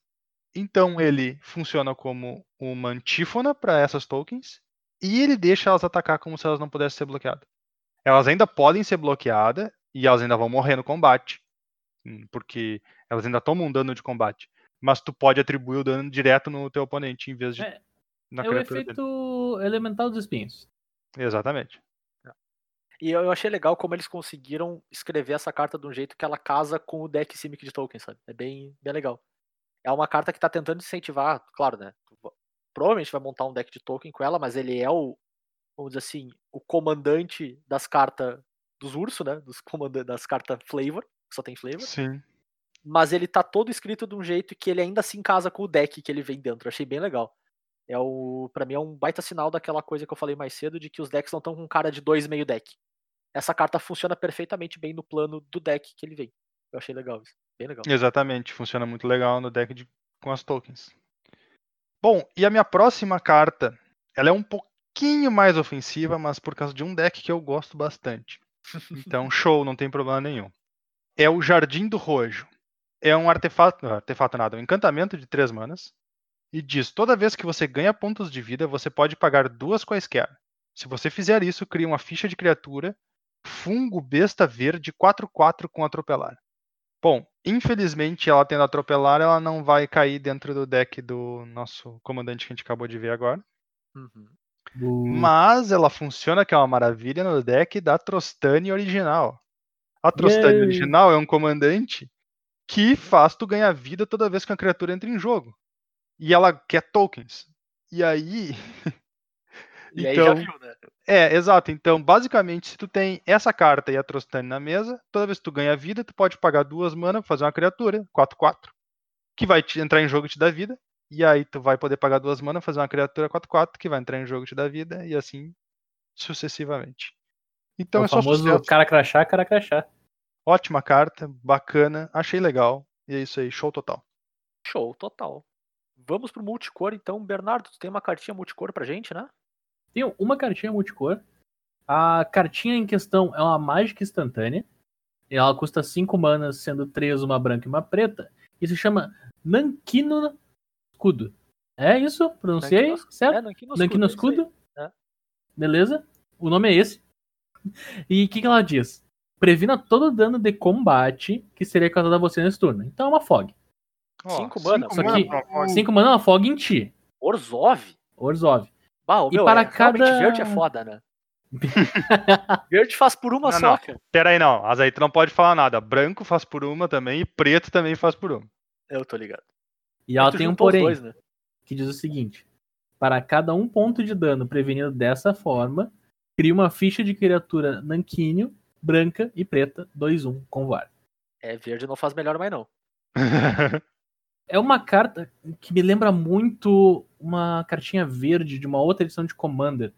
Então ele funciona como uma antífona para essas tokens e ele deixa elas atacar como se elas não pudessem ser bloqueadas. Elas ainda podem ser bloqueadas e elas ainda vão morrer no combate, hum, porque elas ainda tomam um dano de combate. Mas tu pode atribuir o dano direto no teu oponente em vez de É, na é o criatura dele. efeito elemental dos espinhos. Exatamente. E eu achei legal como eles conseguiram escrever essa carta de um jeito que ela casa com o deck Simic de Tolkien, sabe? É bem, bem legal. É uma carta que tá tentando incentivar, claro, né? Provavelmente vai montar um deck de Tolkien com ela, mas ele é o, vamos dizer assim, o comandante das cartas dos ursos, né? Dos comanda das cartas flavor, que só tem flavor. Sim. Mas ele tá todo escrito de um jeito que ele ainda se casa com o deck que ele vem dentro. Eu achei bem legal. É o, para mim é um baita sinal daquela coisa que eu falei mais cedo de que os decks não estão com cara de dois meio deck. Essa carta funciona perfeitamente bem no plano do deck que ele vem. Eu achei legal isso. Bem legal. Exatamente, funciona muito legal no deck de- com as tokens. Bom, e a minha próxima carta, ela é um pouquinho mais ofensiva, mas por causa de um deck que eu gosto bastante. Então, show, não tem problema nenhum. É o Jardim do Rojo. É um artefato, não, artefato nada, um encantamento de três manas. E diz: toda vez que você ganha pontos de vida, você pode pagar duas quaisquer. Se você fizer isso, cria uma ficha de criatura, fungo besta verde 4-4 com atropelar. Bom, infelizmente ela tendo atropelar, ela não vai cair dentro do deck do nosso comandante que a gente acabou de ver agora. Uhum. Do... Mas ela funciona que é uma maravilha no deck da Trostani original. A Trostani Yay! original é um comandante que faz tu ganhar vida toda vez que uma criatura entra em jogo. E ela quer tokens. E aí. E aí Então- já viu, né? É, exato. Então, basicamente, se tu tem essa carta e a Trostani na mesa, toda vez que tu ganha vida, tu pode pagar duas mana pra fazer uma criatura, 4-4, que vai te entrar em jogo e te dar vida. E aí tu vai poder pagar duas mana, fazer uma criatura 4-4, que vai entrar em jogo e te dar vida, e assim sucessivamente. Então o é só famoso sucesso. cara crachá, cara crachá. Ótima carta, bacana, achei legal. E é isso aí, show total. Show total. Vamos pro multicor então. Bernardo, tu tem uma cartinha multicor pra gente, né? Tem uma cartinha multicor. A cartinha em questão é uma mágica instantânea. E ela custa 5 manas, sendo 3 uma branca e uma preta. E se chama Nankino Escudo. É isso? Pronunciei? Nankino- certo? É, Nankino Nankino Escudo. É. Beleza? O nome é esse. E o que, que ela diz? Previna todo dano de combate que seria causado a você nesse turno. Então é uma fog. Ó, Cinco mana, só mana que fora. 5 mana é uma fog em ti. Orzhov? Orzhov. Bah, E meu, para é, cada- verde é foda, né? verde faz por uma Não, só, não. Pera aí, não. Mas aí tu não pode falar nada. Branco faz por uma também e preto também faz por uma. Eu tô ligado. E ela tem um porém. dois, né? que diz o seguinte: para cada um ponto de dano prevenido dessa forma, cria uma ficha de criatura Nanquínio, branca e preta, 2-1 com VAR. É, verde não faz melhor mais não. É uma carta que me lembra muito uma cartinha verde de uma outra edição de Commander,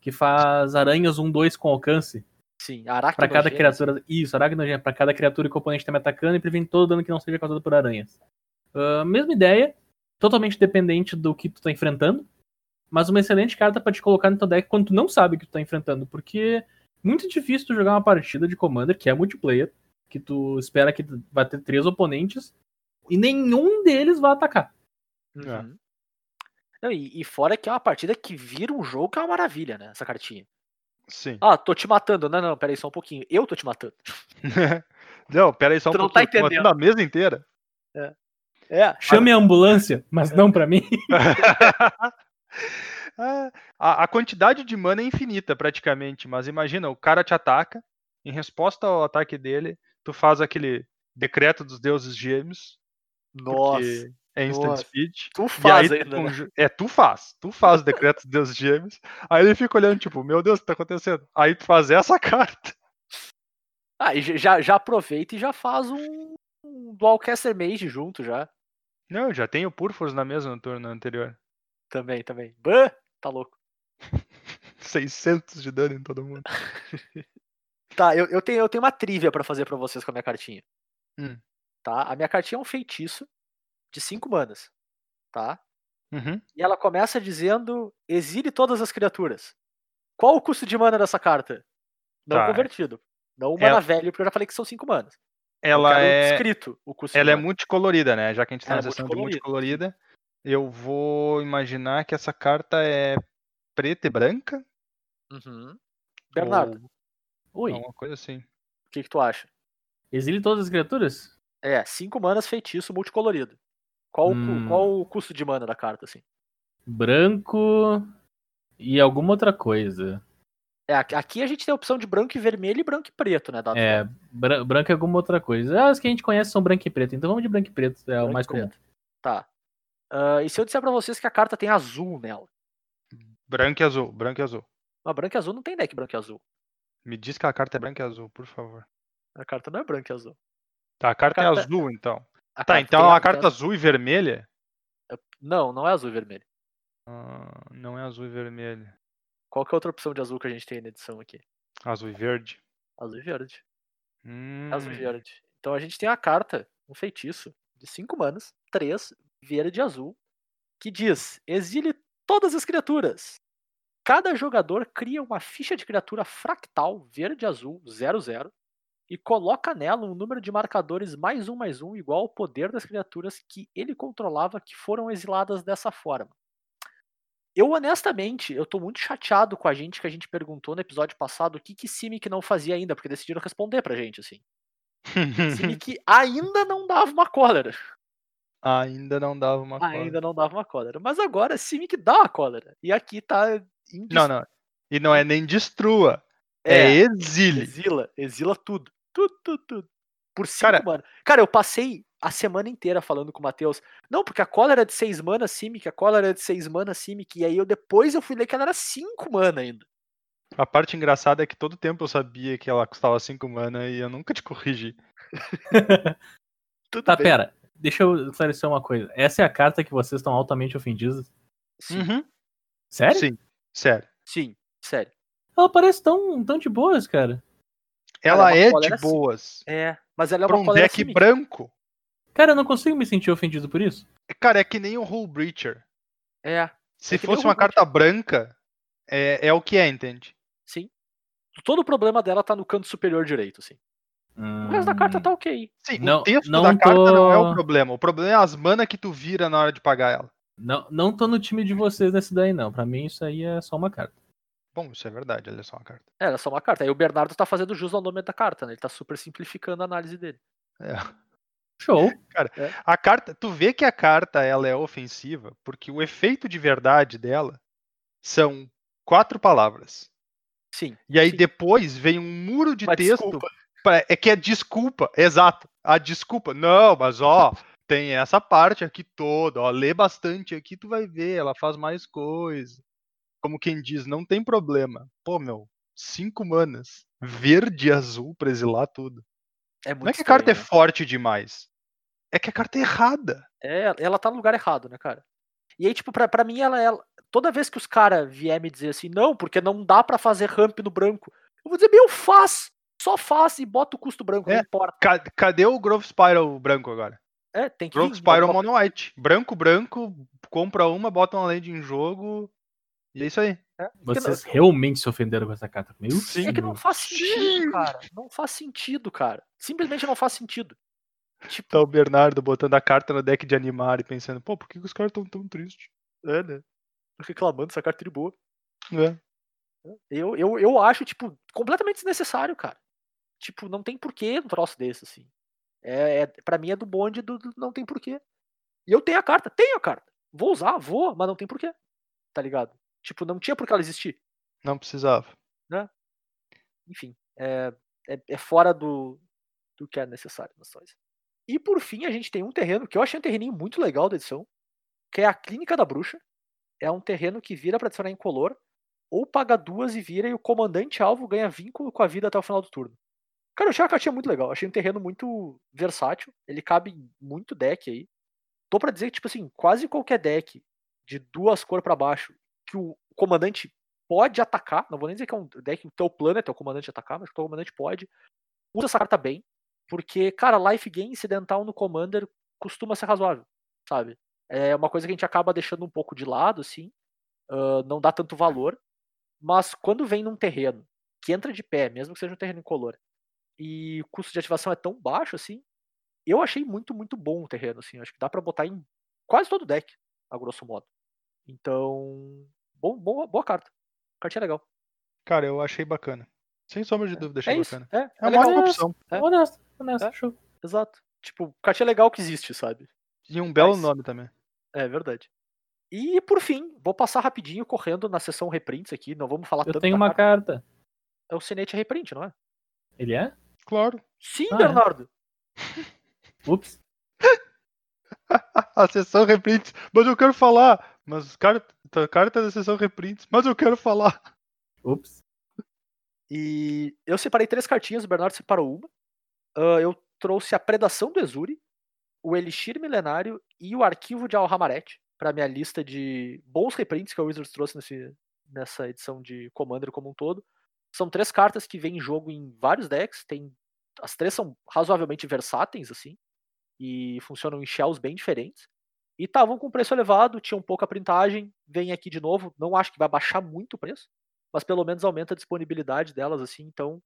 que faz aranhas 1-2 com alcance. Sim, Arachnogênese. Para cada criatura. Isso, aracnogênese. Para cada criatura que o oponente está me atacando e previne todo dano que não seja causado por aranhas. Ah, mesma ideia, totalmente dependente do que tu tá enfrentando. Mas uma excelente carta pra te colocar no teu deck quando tu não sabe o que tu tá enfrentando. Porque muito difícil tu jogar uma partida de Commander, que é multiplayer, que tu espera que tu vai ter três oponentes, e nenhum deles vai atacar. Uhum. Não, e, e fora que é uma partida que vira um jogo que é uma maravilha, né? Essa cartinha. Sim. Ah, tô te matando. Não, não, peraí só um pouquinho. Eu tô te matando. não, pera aí só um Tu não pouquinho. tá tô matando entendendo. a mesa inteira. É. É, Chame a ambulância, mas não pra mim. A, a quantidade de mana é infinita, praticamente. Mas imagina, o cara te ataca, em resposta ao ataque dele, tu faz aquele decreto dos deuses gêmeos, nossa. é instant nossa. speed. Tu E aí faz tu ainda. né? É, tu faz. Tu faz o decreto dos deuses gêmeos. Aí ele fica olhando, tipo, meu Deus, o que tá acontecendo? Aí tu faz essa carta. Ah, e já, já aproveita e já faz um, um Dualcaster Mage junto já. Não, já tenho Purfors na mesa no turno anterior. Também, também. Bah, tá louco. 600 de dano em todo mundo. Tá, eu, eu, tenho, eu tenho uma trivia pra fazer pra vocês com a minha cartinha. Hum. Tá? A minha cartinha é um feitiço de 5 manas. Tá? Uhum. E ela começa dizendo: exile todas as criaturas. Qual o custo de mana dessa carta? Não Tá. convertido. Não o Ela- mana velho, porque eu já falei que são 5 manas. Eu Ela é. escrito o custo Ela de é multicolorida, né? Já que a gente tá Ela na é sessão de multicolorida, multicolorida, eu vou imaginar que essa carta é preta e branca. Uhum. Bernardo, Ou Oi, alguma coisa assim. o que, que tu acha? exile todas as criaturas? É, 5 manas feitiço multicolorido. Qual, o Hum. qual o custo de mana da carta, assim? Branco e alguma outra coisa. É, aqui- a gente tem a opção de branco e vermelho e branco e preto, né? Dado É, bra- branco e alguma outra coisa. As que a gente conhece são branco e preto, então vamos de branco e preto, é o branco mais e comum. preto. Tá. Ah, e se eu disser pra vocês que a carta tem azul nela? Branco e azul, branco e azul. Mas branco e azul não tem deck branco e azul. Me diz que a carta é branca e azul, por favor. A carta não é branco e azul. Tá, a carta, carta- é azul, então. A Tá, então tem a carta azul e vermelha? Não, não é azul e vermelho. Ah, não é azul e vermelho. Qual que é a outra opção de azul que a gente tem na edição aqui? Azul e verde. Azul e verde. Hum, Azul e verde. Então a gente tem a carta, um feitiço, de 5 manas, 3, verde e azul, que diz: exile todas as criaturas. Cada jogador cria uma ficha de criatura fractal verde e azul 00 e coloca nela um número de marcadores mais um mais um igual ao poder das criaturas que ele controlava que foram exiladas dessa forma. Eu honestamente, eu tô muito chateado com a gente que a gente perguntou no episódio passado o que que Simic não fazia ainda, porque decidiram responder pra gente assim. Simic ainda não dava uma cólera. Ainda não dava uma cola. Ainda não dava uma cólera. Mas agora Simic dá uma cólera. E aqui tá Não, não. E não é nem destrua. É, É, exile. exila, exila tudo. Tudo, tudo, tudo. Por cinco Cara- mana. Cara, eu passei a semana inteira falando com o Matheus. Não, porque a cólera é de 6 mana Simic, a cólera é de 6 mana Simic. E aí eu depois eu fui ler que ela era 5 mana ainda. A parte engraçada é que todo tempo eu sabia que ela custava 5 mana e eu nunca te corrigi. Tudo Tá, bem. pera. Deixa eu esclarecer uma coisa. Essa é a carta que vocês estão altamente ofendidos? Sim, Uhum. Sério? Sim, sério. sim, sério. Ela parece tão, tão de boas, cara. Ela uma é cólera de sim. boas. É, mas ela é Pra uma um deck Simic. branco. Cara, eu não consigo me sentir ofendido por isso. Cara, é que nem o Hull Breacher. É, Se É fosse uma carta branca, é, é o que é, entende? sim. Todo o problema dela tá no canto superior direito, sim. O resto da carta tá ok. Sim, Não- o texto não da carta não é o tô- problema. O problema é as mana que tu vira na hora de pagar ela. Não, não tô no time de vocês nesse daí, não. Pra mim, isso aí é só uma carta. Bom, isso é verdade, olha só uma carta. É, ela é só uma carta. Aí o Bernardo tá fazendo jus ao nome da carta, né? Ele tá super simplificando a análise dele. É. Show. A carta, tu vê que a carta ela é ofensiva porque o efeito de verdade dela são quatro palavras. Sim. E aí sim. depois vem um muro de Uma texto. desculpa. É que é desculpa, exato. A desculpa. Não, mas ó, tem essa parte aqui toda, ó, lê bastante aqui, tu vai ver, ela faz mais coisa. Como quem diz, não tem problema. Pô, meu, cinco manas, verde e azul pra exilar tudo. É muito Não é que a carta é estranho, forte demais. É que a carta é errada. né? É, ela tá no lugar errado, né, cara? E aí, tipo, pra, pra mim, ela é. Toda vez que os caras vier me dizer assim, não, porque não dá pra fazer ramp no branco, eu vou dizer, meu, faz! Só faz e bota o custo branco, É. não importa. Ca- Cadê o Growth Spiral branco agora? É, tem que Growth Spiral Mono White. Branco, branco, compra uma, bota uma land em jogo. E é isso aí. Vocês realmente se ofenderam com essa carta. Meu Sim. É que não faz sentido, cara. Não faz sentido, cara. Simplesmente não faz sentido. Tipo, Tá o Bernardo botando a carta no deck de animar e pensando, pô, por que que os caras tão tão tristes? é, né? Reclamando essa carta de boa. É. Eu, eu, eu acho, tipo, completamente desnecessário, cara. Tipo, não tem porquê um troço desse, assim. É, é, pra mim é do bonde do, do não tem porquê. E eu tenho a carta, tenho a carta. Vou usar, vou, mas não tem porquê. Tá ligado? Tipo, não tinha por que ela existir. Não precisava. Enfim, é, é, é fora do, do que é necessário nas coisas. E por fim, a gente tem um terreno que eu achei um terreninho muito legal da edição, que é a Clínica da Bruxa. É um terreno que vira pra adicionar incolor, ou paga duas e vira, e o comandante alvo ganha vínculo com a vida até o final do turno. Cara, eu achei a cartinha muito legal. Achei um terreno muito versátil. Ele cabe em muito deck aí. Tô pra dizer que, tipo assim, quase qualquer deck de duas cores pra baixo que o comandante pode atacar. Não vou nem dizer que é um deck que o teu plano é teu comandante atacar, mas que o teu comandante pode. Usa essa carta bem. Porque, cara, life gain incidental no Commander costuma ser razoável, sabe? É uma coisa que a gente acaba deixando um pouco de lado, assim. ah, não dá tanto valor. Mas quando vem num terreno que entra de pé, mesmo que seja um terreno incolor, e o custo de ativação é tão baixo assim, eu achei muito, muito bom o terreno, assim. Acho que dá pra botar em quase todo deck, a grosso modo. Então, bom, boa, boa carta. Cartinha legal. Cara, eu achei bacana. Sem sombra de dúvida, achei É isso. bacana. É, É é uma ótima opção. É. honesto, honesto, É. show. Exato. Tipo, cartinha legal que existe, sabe? E um belo Mas- nome também. É verdade. E por fim, vou passar rapidinho correndo na sessão reprints aqui. Não vamos falar Eu tanto. tenho da uma carta. carta. É o Cinete reprint, não é? Ele é? Claro. Sim, Ah, é? Bernardo. Ups. A sessão reprints. Mas eu quero falar. Mas carta, carta da sessão reprints. Mas eu quero falar. Ups. E eu separei três cartinhas, o Bernardo separou uma. Ah, eu trouxe a Predação do Exuri, o Elixir Milenário e o Arquivo de Alhamaret para minha lista de bons reprints que a Wizards trouxe nesse, nessa edição de Commander como um todo. São três cartas que vêm em jogo em vários decks. Tem, as três são razoavelmente versáteis, assim, e funcionam em shells bem diferentes. E estavam com preço elevado, tinham pouca printagem. Vem aqui de novo, não acho que vai baixar muito o preço, mas pelo menos aumenta a disponibilidade delas, assim. Então,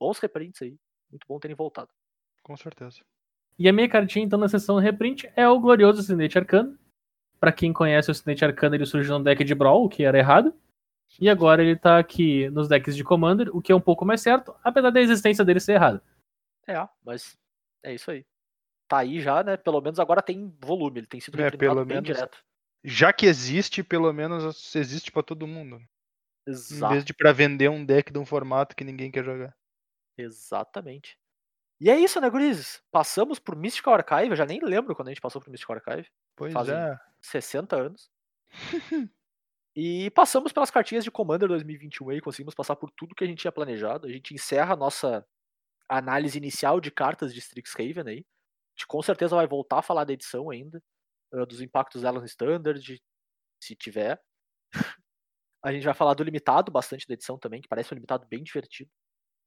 bons reprints aí. Muito bom terem voltado. Com certeza. E a minha cartinha, então, na sessão reprint é o glorioso Sinete Arcano. Pra quem conhece o Sinete Arcano, ele surgiu no deck de Brawl, o que era errado. E agora ele tá aqui nos decks de Commander, o que é um pouco mais certo, apesar da existência dele ser errada. É, mas é isso aí. Tá aí já, né? Pelo menos agora tem volume, ele tem sido É, pelo bem menos direto. Já que existe, pelo menos existe pra todo mundo. Em Exato, vez de pra vender um deck de um formato que ninguém quer jogar. exatamente. E é isso, né, gurizes? Passamos por Mystical Archive, eu já nem lembro quando a gente passou por Mystical Archive. Pois Fazem é. 60 anos. e passamos pelas cartinhas de Commander 2021 aí, conseguimos passar por tudo que a gente tinha planejado. A gente encerra a nossa análise inicial de cartas de Strixhaven aí. A gente com certeza vai voltar a falar da edição ainda, ah, dos impactos dela no Standard, se tiver. a gente vai falar do limitado bastante da edição também, que parece um limitado bem divertido.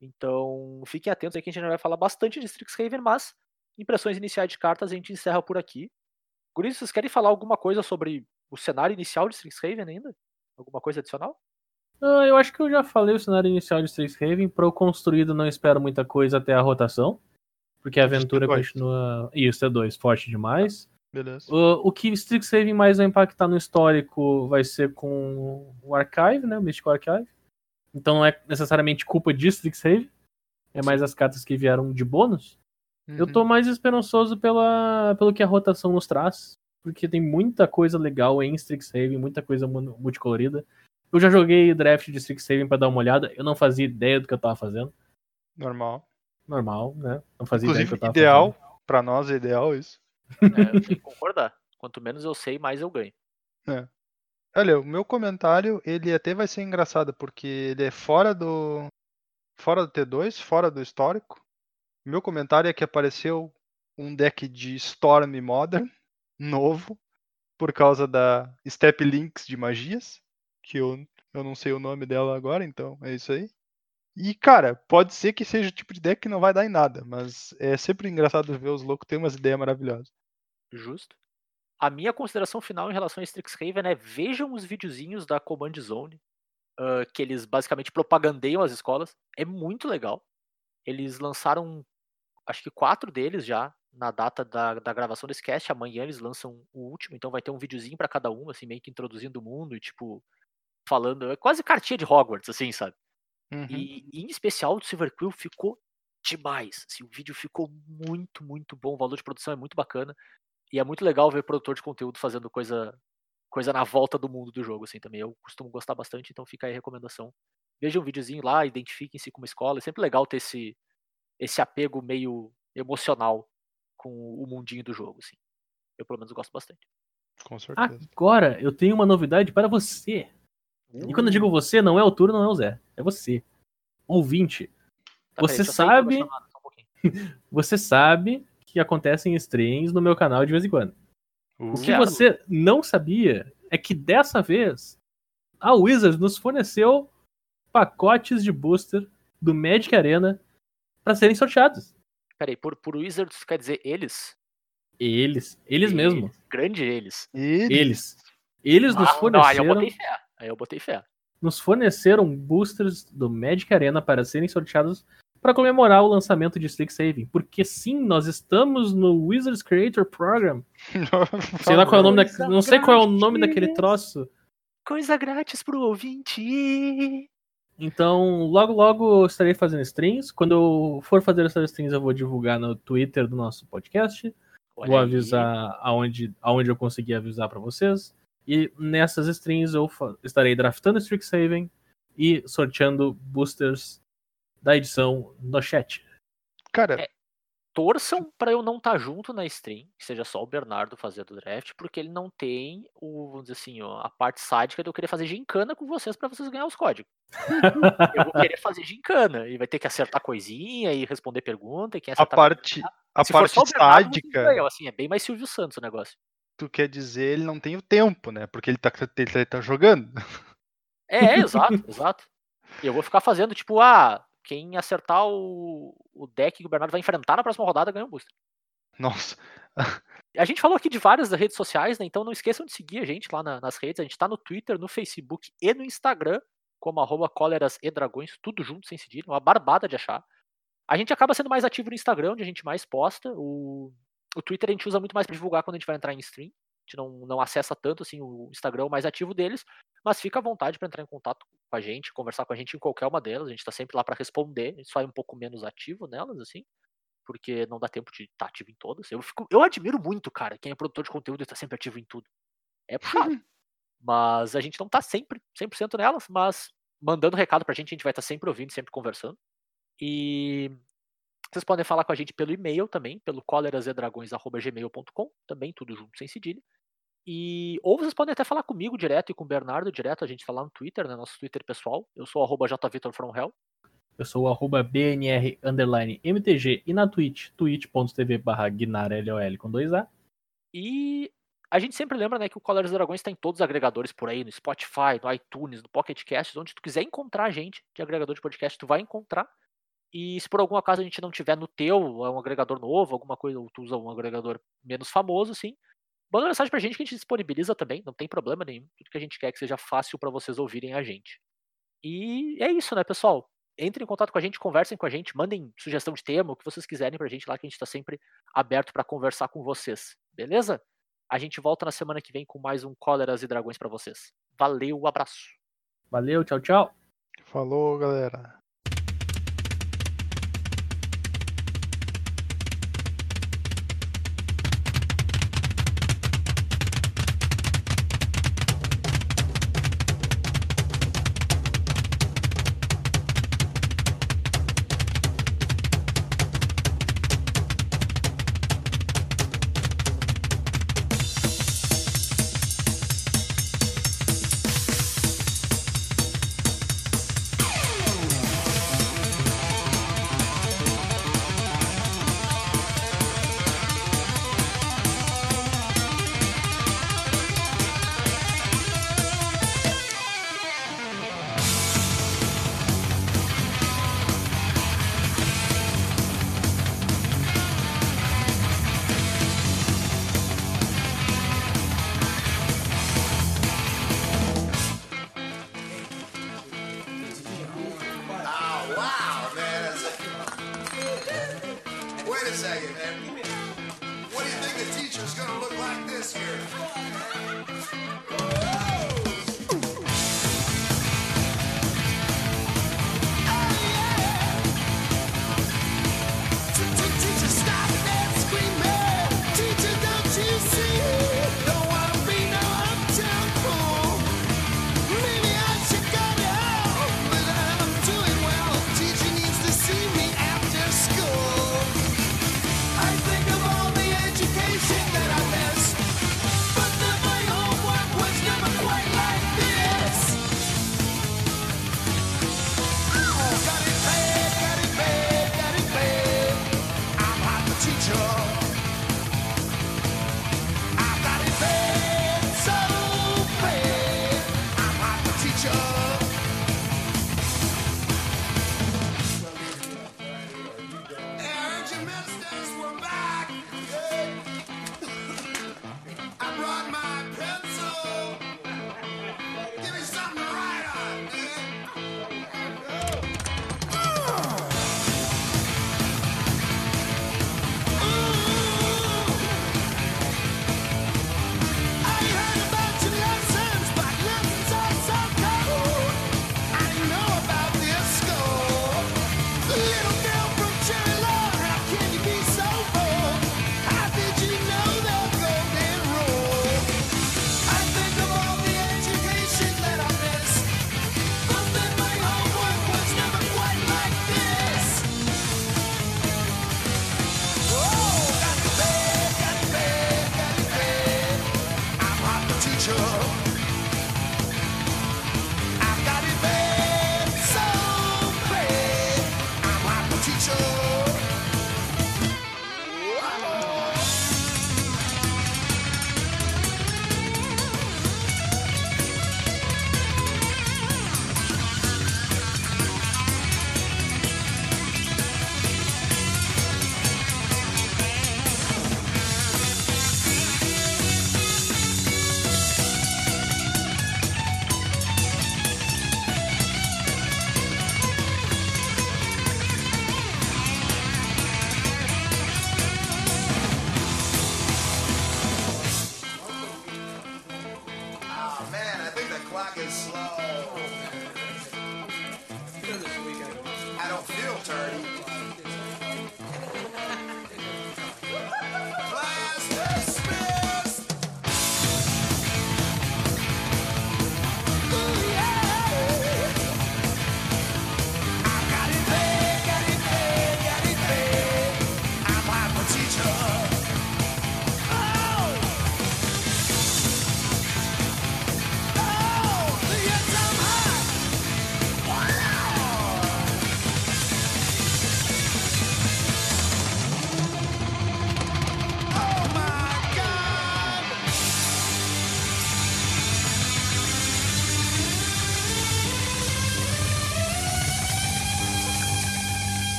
Então, fiquem atentos aí que a gente vai falar bastante de Strixhaven, mas impressões iniciais de cartas a gente encerra por aqui. Guris, vocês querem falar alguma coisa sobre o cenário inicial de Strixhaven ainda? Alguma coisa adicional? Ah, eu acho que eu já falei o cenário inicial de Strixhaven. Pro construído, não espero muita coisa até a rotação. Porque a aventura T2. continua. Isso, é dois, forte demais. Beleza. O, o que Strixhaven mais vai impactar no histórico vai ser com o Archive, né? O Mystical Archive. Então não é necessariamente culpa de Strixhaven. É mais as cartas que vieram de bônus. Eu Uhum. tô mais esperançoso pela, pelo que a rotação nos traz. Porque tem muita coisa legal em Strixhaven, muita coisa mu- multicolorida. Eu já joguei draft de Strixhaven pra dar uma olhada. Eu não fazia ideia do que eu tava fazendo. Normal. Normal, né? Não fazia ideia do que Inclusive, eu tava ideal. fazendo. Pra nós é ideal isso. É, eu tenho que concordar. Quanto menos eu sei, mais eu ganho. Olha, o meu comentário, ele até vai ser engraçado, porque ele é fora do. Fora do T2, fora do histórico. Meu comentário é que apareceu um deck de Storm Modern, novo, por causa da Step Links de magias, que eu, eu não sei o nome dela agora, então é isso aí. E, cara, pode ser que seja o tipo de deck que não vai dar em nada, mas é sempre engraçado ver os loucos ter umas ideias maravilhosas. Justo. A minha consideração final em relação a Strixhaven é vejam os videozinhos da Command Zone, ah, que eles basicamente propagandeiam as escolas. É muito legal. Eles lançaram, acho que quatro deles já, na data da, da gravação desse cast. Amanhã eles lançam o último, então vai ter um videozinho pra cada um, assim, meio que introduzindo o mundo e, tipo, falando. É quase cartinha de Hogwarts, assim, sabe? Uhum. E em especial o do Silver Quill ficou demais. assim, o vídeo ficou muito, muito bom. O valor de produção é muito bacana. E é muito legal ver produtor de conteúdo fazendo coisa coisa na volta do mundo do jogo, assim, também. Eu costumo gostar bastante, então fica aí a recomendação. Veja um videozinho lá, identifiquem-se como escola. É sempre legal ter esse, esse apego meio emocional com o mundinho do jogo, assim. Eu, pelo menos, gosto bastante. Com certeza. Agora, eu tenho uma novidade para você. E quando eu digo você, não é o Turo, não é o Zé. É você. Ouvinte. Tá, você sair sabe- um. Você sabe que acontecem streams no meu canal de vez em quando. Uh, O que Certo. você não sabia é que dessa vez a Wizards nos forneceu pacotes de booster do Magic Arena para serem sorteados. Peraí, por, por Wizards quer dizer eles? Eles, eles mesmo, Grande eles. eles. Eles nos Ah, não, aí eu forneceram, botei fé. Aí eu botei fé. nos forneceram boosters do Magic Arena para serem sorteados para comemorar o lançamento de Strixhaven. Porque sim, nós estamos no Wizards Creator Program. Sei lá qual é o nome da, não sei qual é o nome daquele troço. Coisa grátis pro ouvinte. Então, logo logo eu estarei fazendo streams. Quando eu for fazer essas streams, eu vou divulgar no Twitter do nosso podcast. Olha vou aí. avisar aonde, aonde eu conseguir avisar pra vocês. E nessas streams eu estarei draftando Strixhaven e sorteando boosters da edição no chat. Cara, É. Torçam pra eu não estar junto na stream, que seja só o Bernardo fazendo o draft, porque ele não tem o, vamos dizer assim, a parte sádica de eu querer fazer gincana com vocês pra vocês ganharem os códigos. Eu vou querer fazer gincana e vai ter que acertar coisinha e responder pergunta e quem a acertar parte, a Se for parte o Bernardo, sádica, ganham, assim, é bem mais Silvio Santos o negócio. tu quer dizer, ele não tem o tempo, né? Porque ele tá, ele tá- tá jogando. É, é, exato, exato. E eu vou ficar fazendo, tipo, ah, quem acertar o, o deck que o Bernardo vai enfrentar na próxima rodada ganha um booster. Nossa, A gente falou aqui de várias redes sociais, né? Então não esqueçam de seguir a gente lá na- nas redes. A gente tá no Twitter, no Facebook e no Instagram, como arroba cóleras e dragões, tudo junto, sem cedilha, uma barbada de achar. A gente acaba sendo mais ativo no Instagram, onde a gente mais posta. O, o Twitter a gente usa muito mais pra divulgar quando a gente vai entrar em stream. A gente não, não acessa tanto assim o Instagram mais ativo deles, mas fica à vontade para entrar em contato com a gente, conversar com a gente em qualquer uma delas. A gente tá sempre lá para responder. A gente só é um pouco menos ativo nelas, assim porque não dá tempo de estar ativo em todas. Eu, fico, eu admiro muito, cara, quem é produtor de conteúdo e tá sempre ativo em tudo. É puxado. mas a gente não tá sempre 100% nelas, mas mandando recado pra gente, a gente vai estar sempre ouvindo, sempre conversando. E vocês podem falar com a gente pelo e-mail também, pelo colerasedragões.gmail.com, também tudo junto, sem cedilha. E, ou vocês podem até falar comigo direto e com o Bernardo direto, a gente tá lá no Twitter, né, nosso Twitter pessoal. Eu sou arroba jvitorfromhell. Eu sou o arroba BNR MTG e na Twitch, twitch.tv barra GuinarLOL com 2A. E a gente sempre lembra, né, que o Collar dos Dragões está em todos os agregadores por aí, no Spotify, no iTunes, no Pocket Cast, onde tu quiser encontrar a gente de agregador de podcast, tu vai encontrar. E se por algum acaso a gente não tiver no teu, é um agregador novo, alguma coisa, ou tu usa um agregador menos famoso, assim, manda mensagem pra gente que a gente disponibiliza também, não tem problema nenhum. Tudo que a gente quer é que seja fácil para vocês ouvirem a gente. E é isso, né, pessoal? Entrem em contato com a gente, conversem com a gente, mandem sugestão de tema, o que vocês quiserem pra gente lá, que a gente tá sempre aberto para conversar com vocês, beleza? A gente volta na semana que vem com mais um Cóleras e Dragões pra vocês. Valeu, abraço. Valeu, tchau, tchau. falou, galera.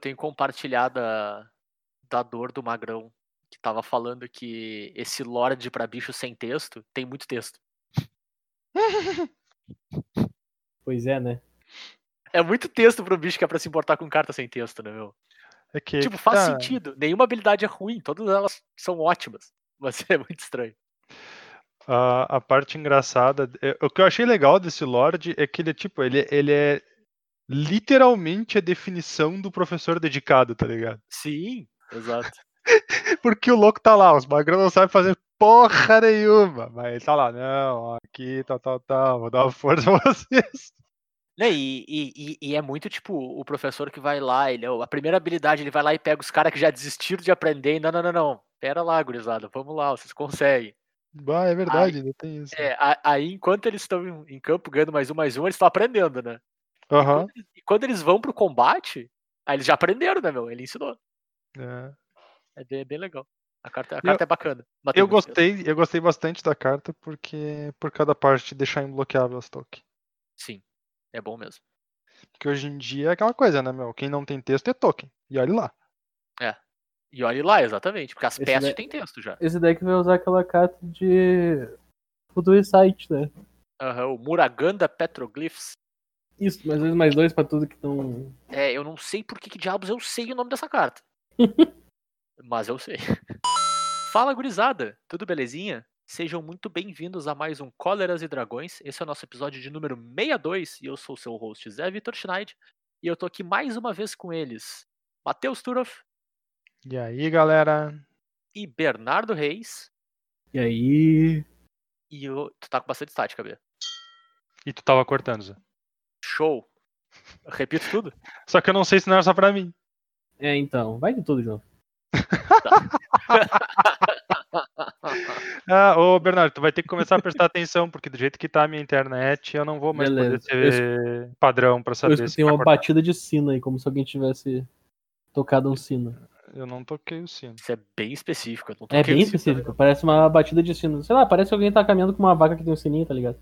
Tenho compartilhado a- da dor do Magrão, que tava falando que esse Lorde pra bicho sem texto tem muito texto. Pois é, né? É muito texto pro bicho que é pra se importar com carta sem texto, né, meu? É que, Tipo, faz tá- sentido. Nenhuma habilidade é ruim, todas elas são ótimas. Mas é muito estranho. a, a parte engraçada. é- o que eu achei legal desse Lorde é que ele é tipo, ele, ele é literalmente a definição do professor dedicado, tá ligado? Sim, exato. Porque o louco tá lá, os magrão não sabem fazer porra nenhuma. Mas ele tá lá, não, aqui, tal, tal, tal, vou dar uma força pra vocês. E, e- e- é muito tipo o professor que vai lá, ele, a primeira habilidade, ele vai lá e pega os caras que já desistiram de aprender. E, não, não, não, não. Pera lá, gurizada, vamos lá, vocês conseguem. Bah, é verdade, ainda tem isso. É, aí enquanto eles estão em campo ganhando mais um, mais um, eles estão aprendendo, né? Aham. E quando eles vão pro combate, aí eles já aprenderam, né, meu? Ele ensinou. é. É bem, bem legal. A carta, a Eu- carta é bacana. tem Eu gostei, eu gostei bastante da carta porque por cada parte deixar imbloqueável as tokens. Sim, é bom mesmo. Porque hoje em dia é aquela coisa, né, meu? Quem não tem texto é token. E olha lá. E olhe lá, exatamente, porque as Esse peças daí- têm texto já. Esse deck vai usar aquela carta de. Futuro Sight, né? Aham, o Muraganda Petroglyphs. Isso, mais dois, mais dois pra tudo que estão. É, eu não sei por que, que diabos eu sei o nome dessa carta. Mas eu sei. Fala, gurizada! Tudo belezinha? Sejam muito bem-vindos a mais um Cóleras e Dragões. Esse é o nosso episódio de número 62 e eu sou o seu host Zé Vitor Schneid. E eu tô aqui mais uma vez com eles, Matheus Turoff E aí, galera? e Bernardo Reis. E aí. E eu... tu tá com bastante estática, B. E tu tava cortando, Zé. Show! Eu repito tudo? Só que eu não sei se não era só pra mim. É, então. Vai de tudo, João. Ah, ô Bernardo, tu vai ter que começar a prestar atenção, porque do jeito que tá a minha internet, eu não vou mais Beleza. poder ser padrão pra Eu saber se escutei tá uma batida de sino aí, como se alguém tivesse tocado um sino. Eu não toquei o sino. Isso é bem específico. Eu não É toquei bem específico, parece uma batida de sino. Sei lá, parece que alguém tá caminhando com uma vaca que tem um sininho, tá ligado?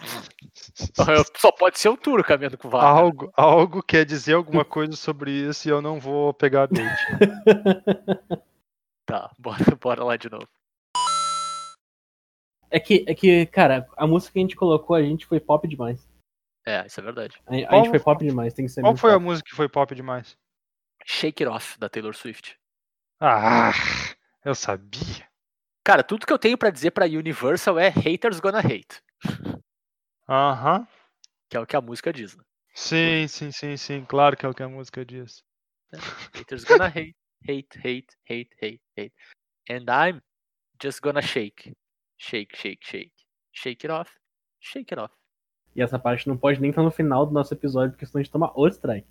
Só pode ser o Turo caminhando com vaca. Algo, algo quer dizer alguma coisa sobre isso e eu não vou pegar a bait. Tá, bora, bora lá de novo. É que, é que, cara, a música que a gente colocou, a gente foi pop demais. É, isso é verdade. A, a gente Qual- foi pop demais, tem que ser Qual foi a pop. música que foi pop demais? Shake It Off, da Taylor Swift. Ah, eu sabia. Cara, tudo que eu tenho pra dizer pra Universal é haters gonna hate. Aham. Que é o que a música diz, né? Sim, sim, sim, sim. Claro que é o que a música diz. Haters gonna hate, hate, hate, hate, hate, hate. And I'm just gonna shake. Shake, shake, shake. Shake it off. Shake it off. E essa parte não pode nem estar no final do nosso episódio, porque senão a gente toma outro strike.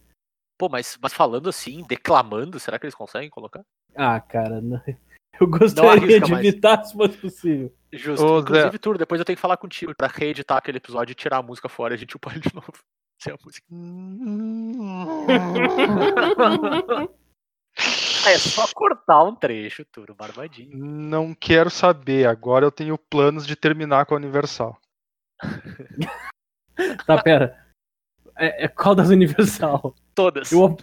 Pô, mas, mas falando assim, declamando, será que eles conseguem colocar? Ah, cara, não- eu gostaria de mais. evitar se fosse possível. Justo. Ô, Zé. Inclusive, Tur, depois eu tenho que falar contigo pra reeditar aquele episódio e tirar a música fora e a gente upar ele de novo. Sem a música. É só cortar um trecho, Tur, barbadinho. Não quero saber. Agora eu tenho planos de terminar com a Universal. Tá, pera. É, é qual das Universal? Todas. Eu,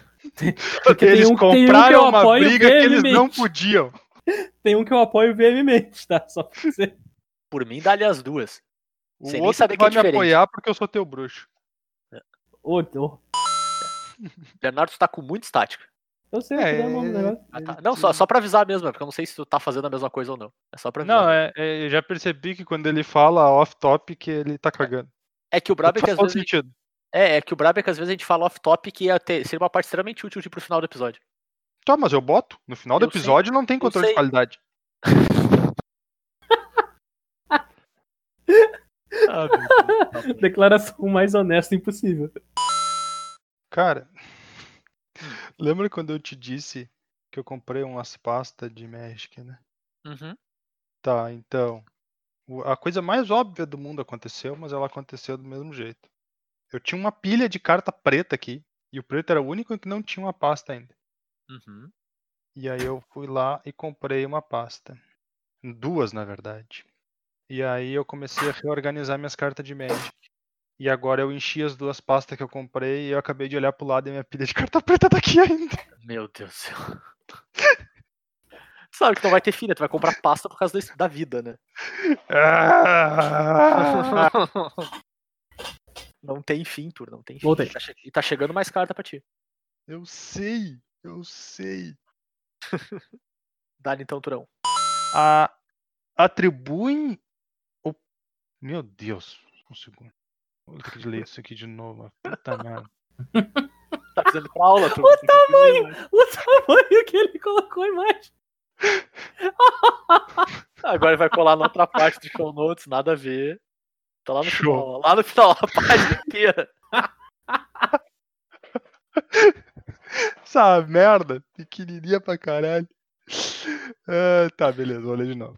porque tem eles um- tem um que eu compraram uma briga que eles não podiam. tem um que eu apoio veementemente, tá? Só pra você. Por mim, dá-lhe as duas. O Sem nem outro saber que vai é me diferente. apoiar porque eu sou teu bruxo. Ô, ô, Bernardo tá com muito estático. eu sei, É, negócio. Ah, tá. Não, só, só pra avisar mesmo, é porque eu não sei se tu tá fazendo a mesma coisa ou não. É só pra avisar. Não, é, é, eu já percebi que quando ele fala off-topic, ele tá cagando. É que o brabo é que Faz às todo vezes. sentido. É, é que o brabo é que às vezes a gente fala off-topic e ia ter- seria uma parte extremamente útil tipo, pro final do episódio. Tá, mas eu boto. No final do Eu sei, episódio não tem controle de sei. qualidade. Ah, Declaração mais honesta impossível. Cara, lembra quando eu te disse que eu comprei umas pastas de Magic, né? Uhum. Tá, então. A coisa mais óbvia do mundo aconteceu, mas ela aconteceu do mesmo jeito. Eu tinha uma pilha de carta preta aqui, e o preto era o único que não tinha uma pasta ainda. Uhum. E aí eu fui lá e comprei uma pasta. Duas, na verdade. E aí eu comecei a reorganizar minhas cartas de Magic. E agora eu enchi as duas pastas que eu comprei e eu acabei de olhar pro lado e minha pilha de carta preta tá aqui ainda. Meu Deus do céu. Sabe que tu não vai ter filha, tu vai comprar pasta por causa da- da vida, né? Ah! Não tem fim, Tur, não tem fim. Voltei. Tá E tá chegando mais carta pra ti. Eu sei, eu sei. Dá-lhe então, Turão. A... Atribuem o. Meu Deus, um segundo. Vou ter que ler isso aqui de novo. Puta merda. Tá precisando ir pra aula, Tur. O tamanho! O tamanho que ele colocou a imagem. Agora vai colar na outra parte do show notes, nada a ver. Tá lá no Show. final, lá no final, a página inteira. Essa merda, pequenininha pra caralho. Ah, tá, beleza, vou ler de novo.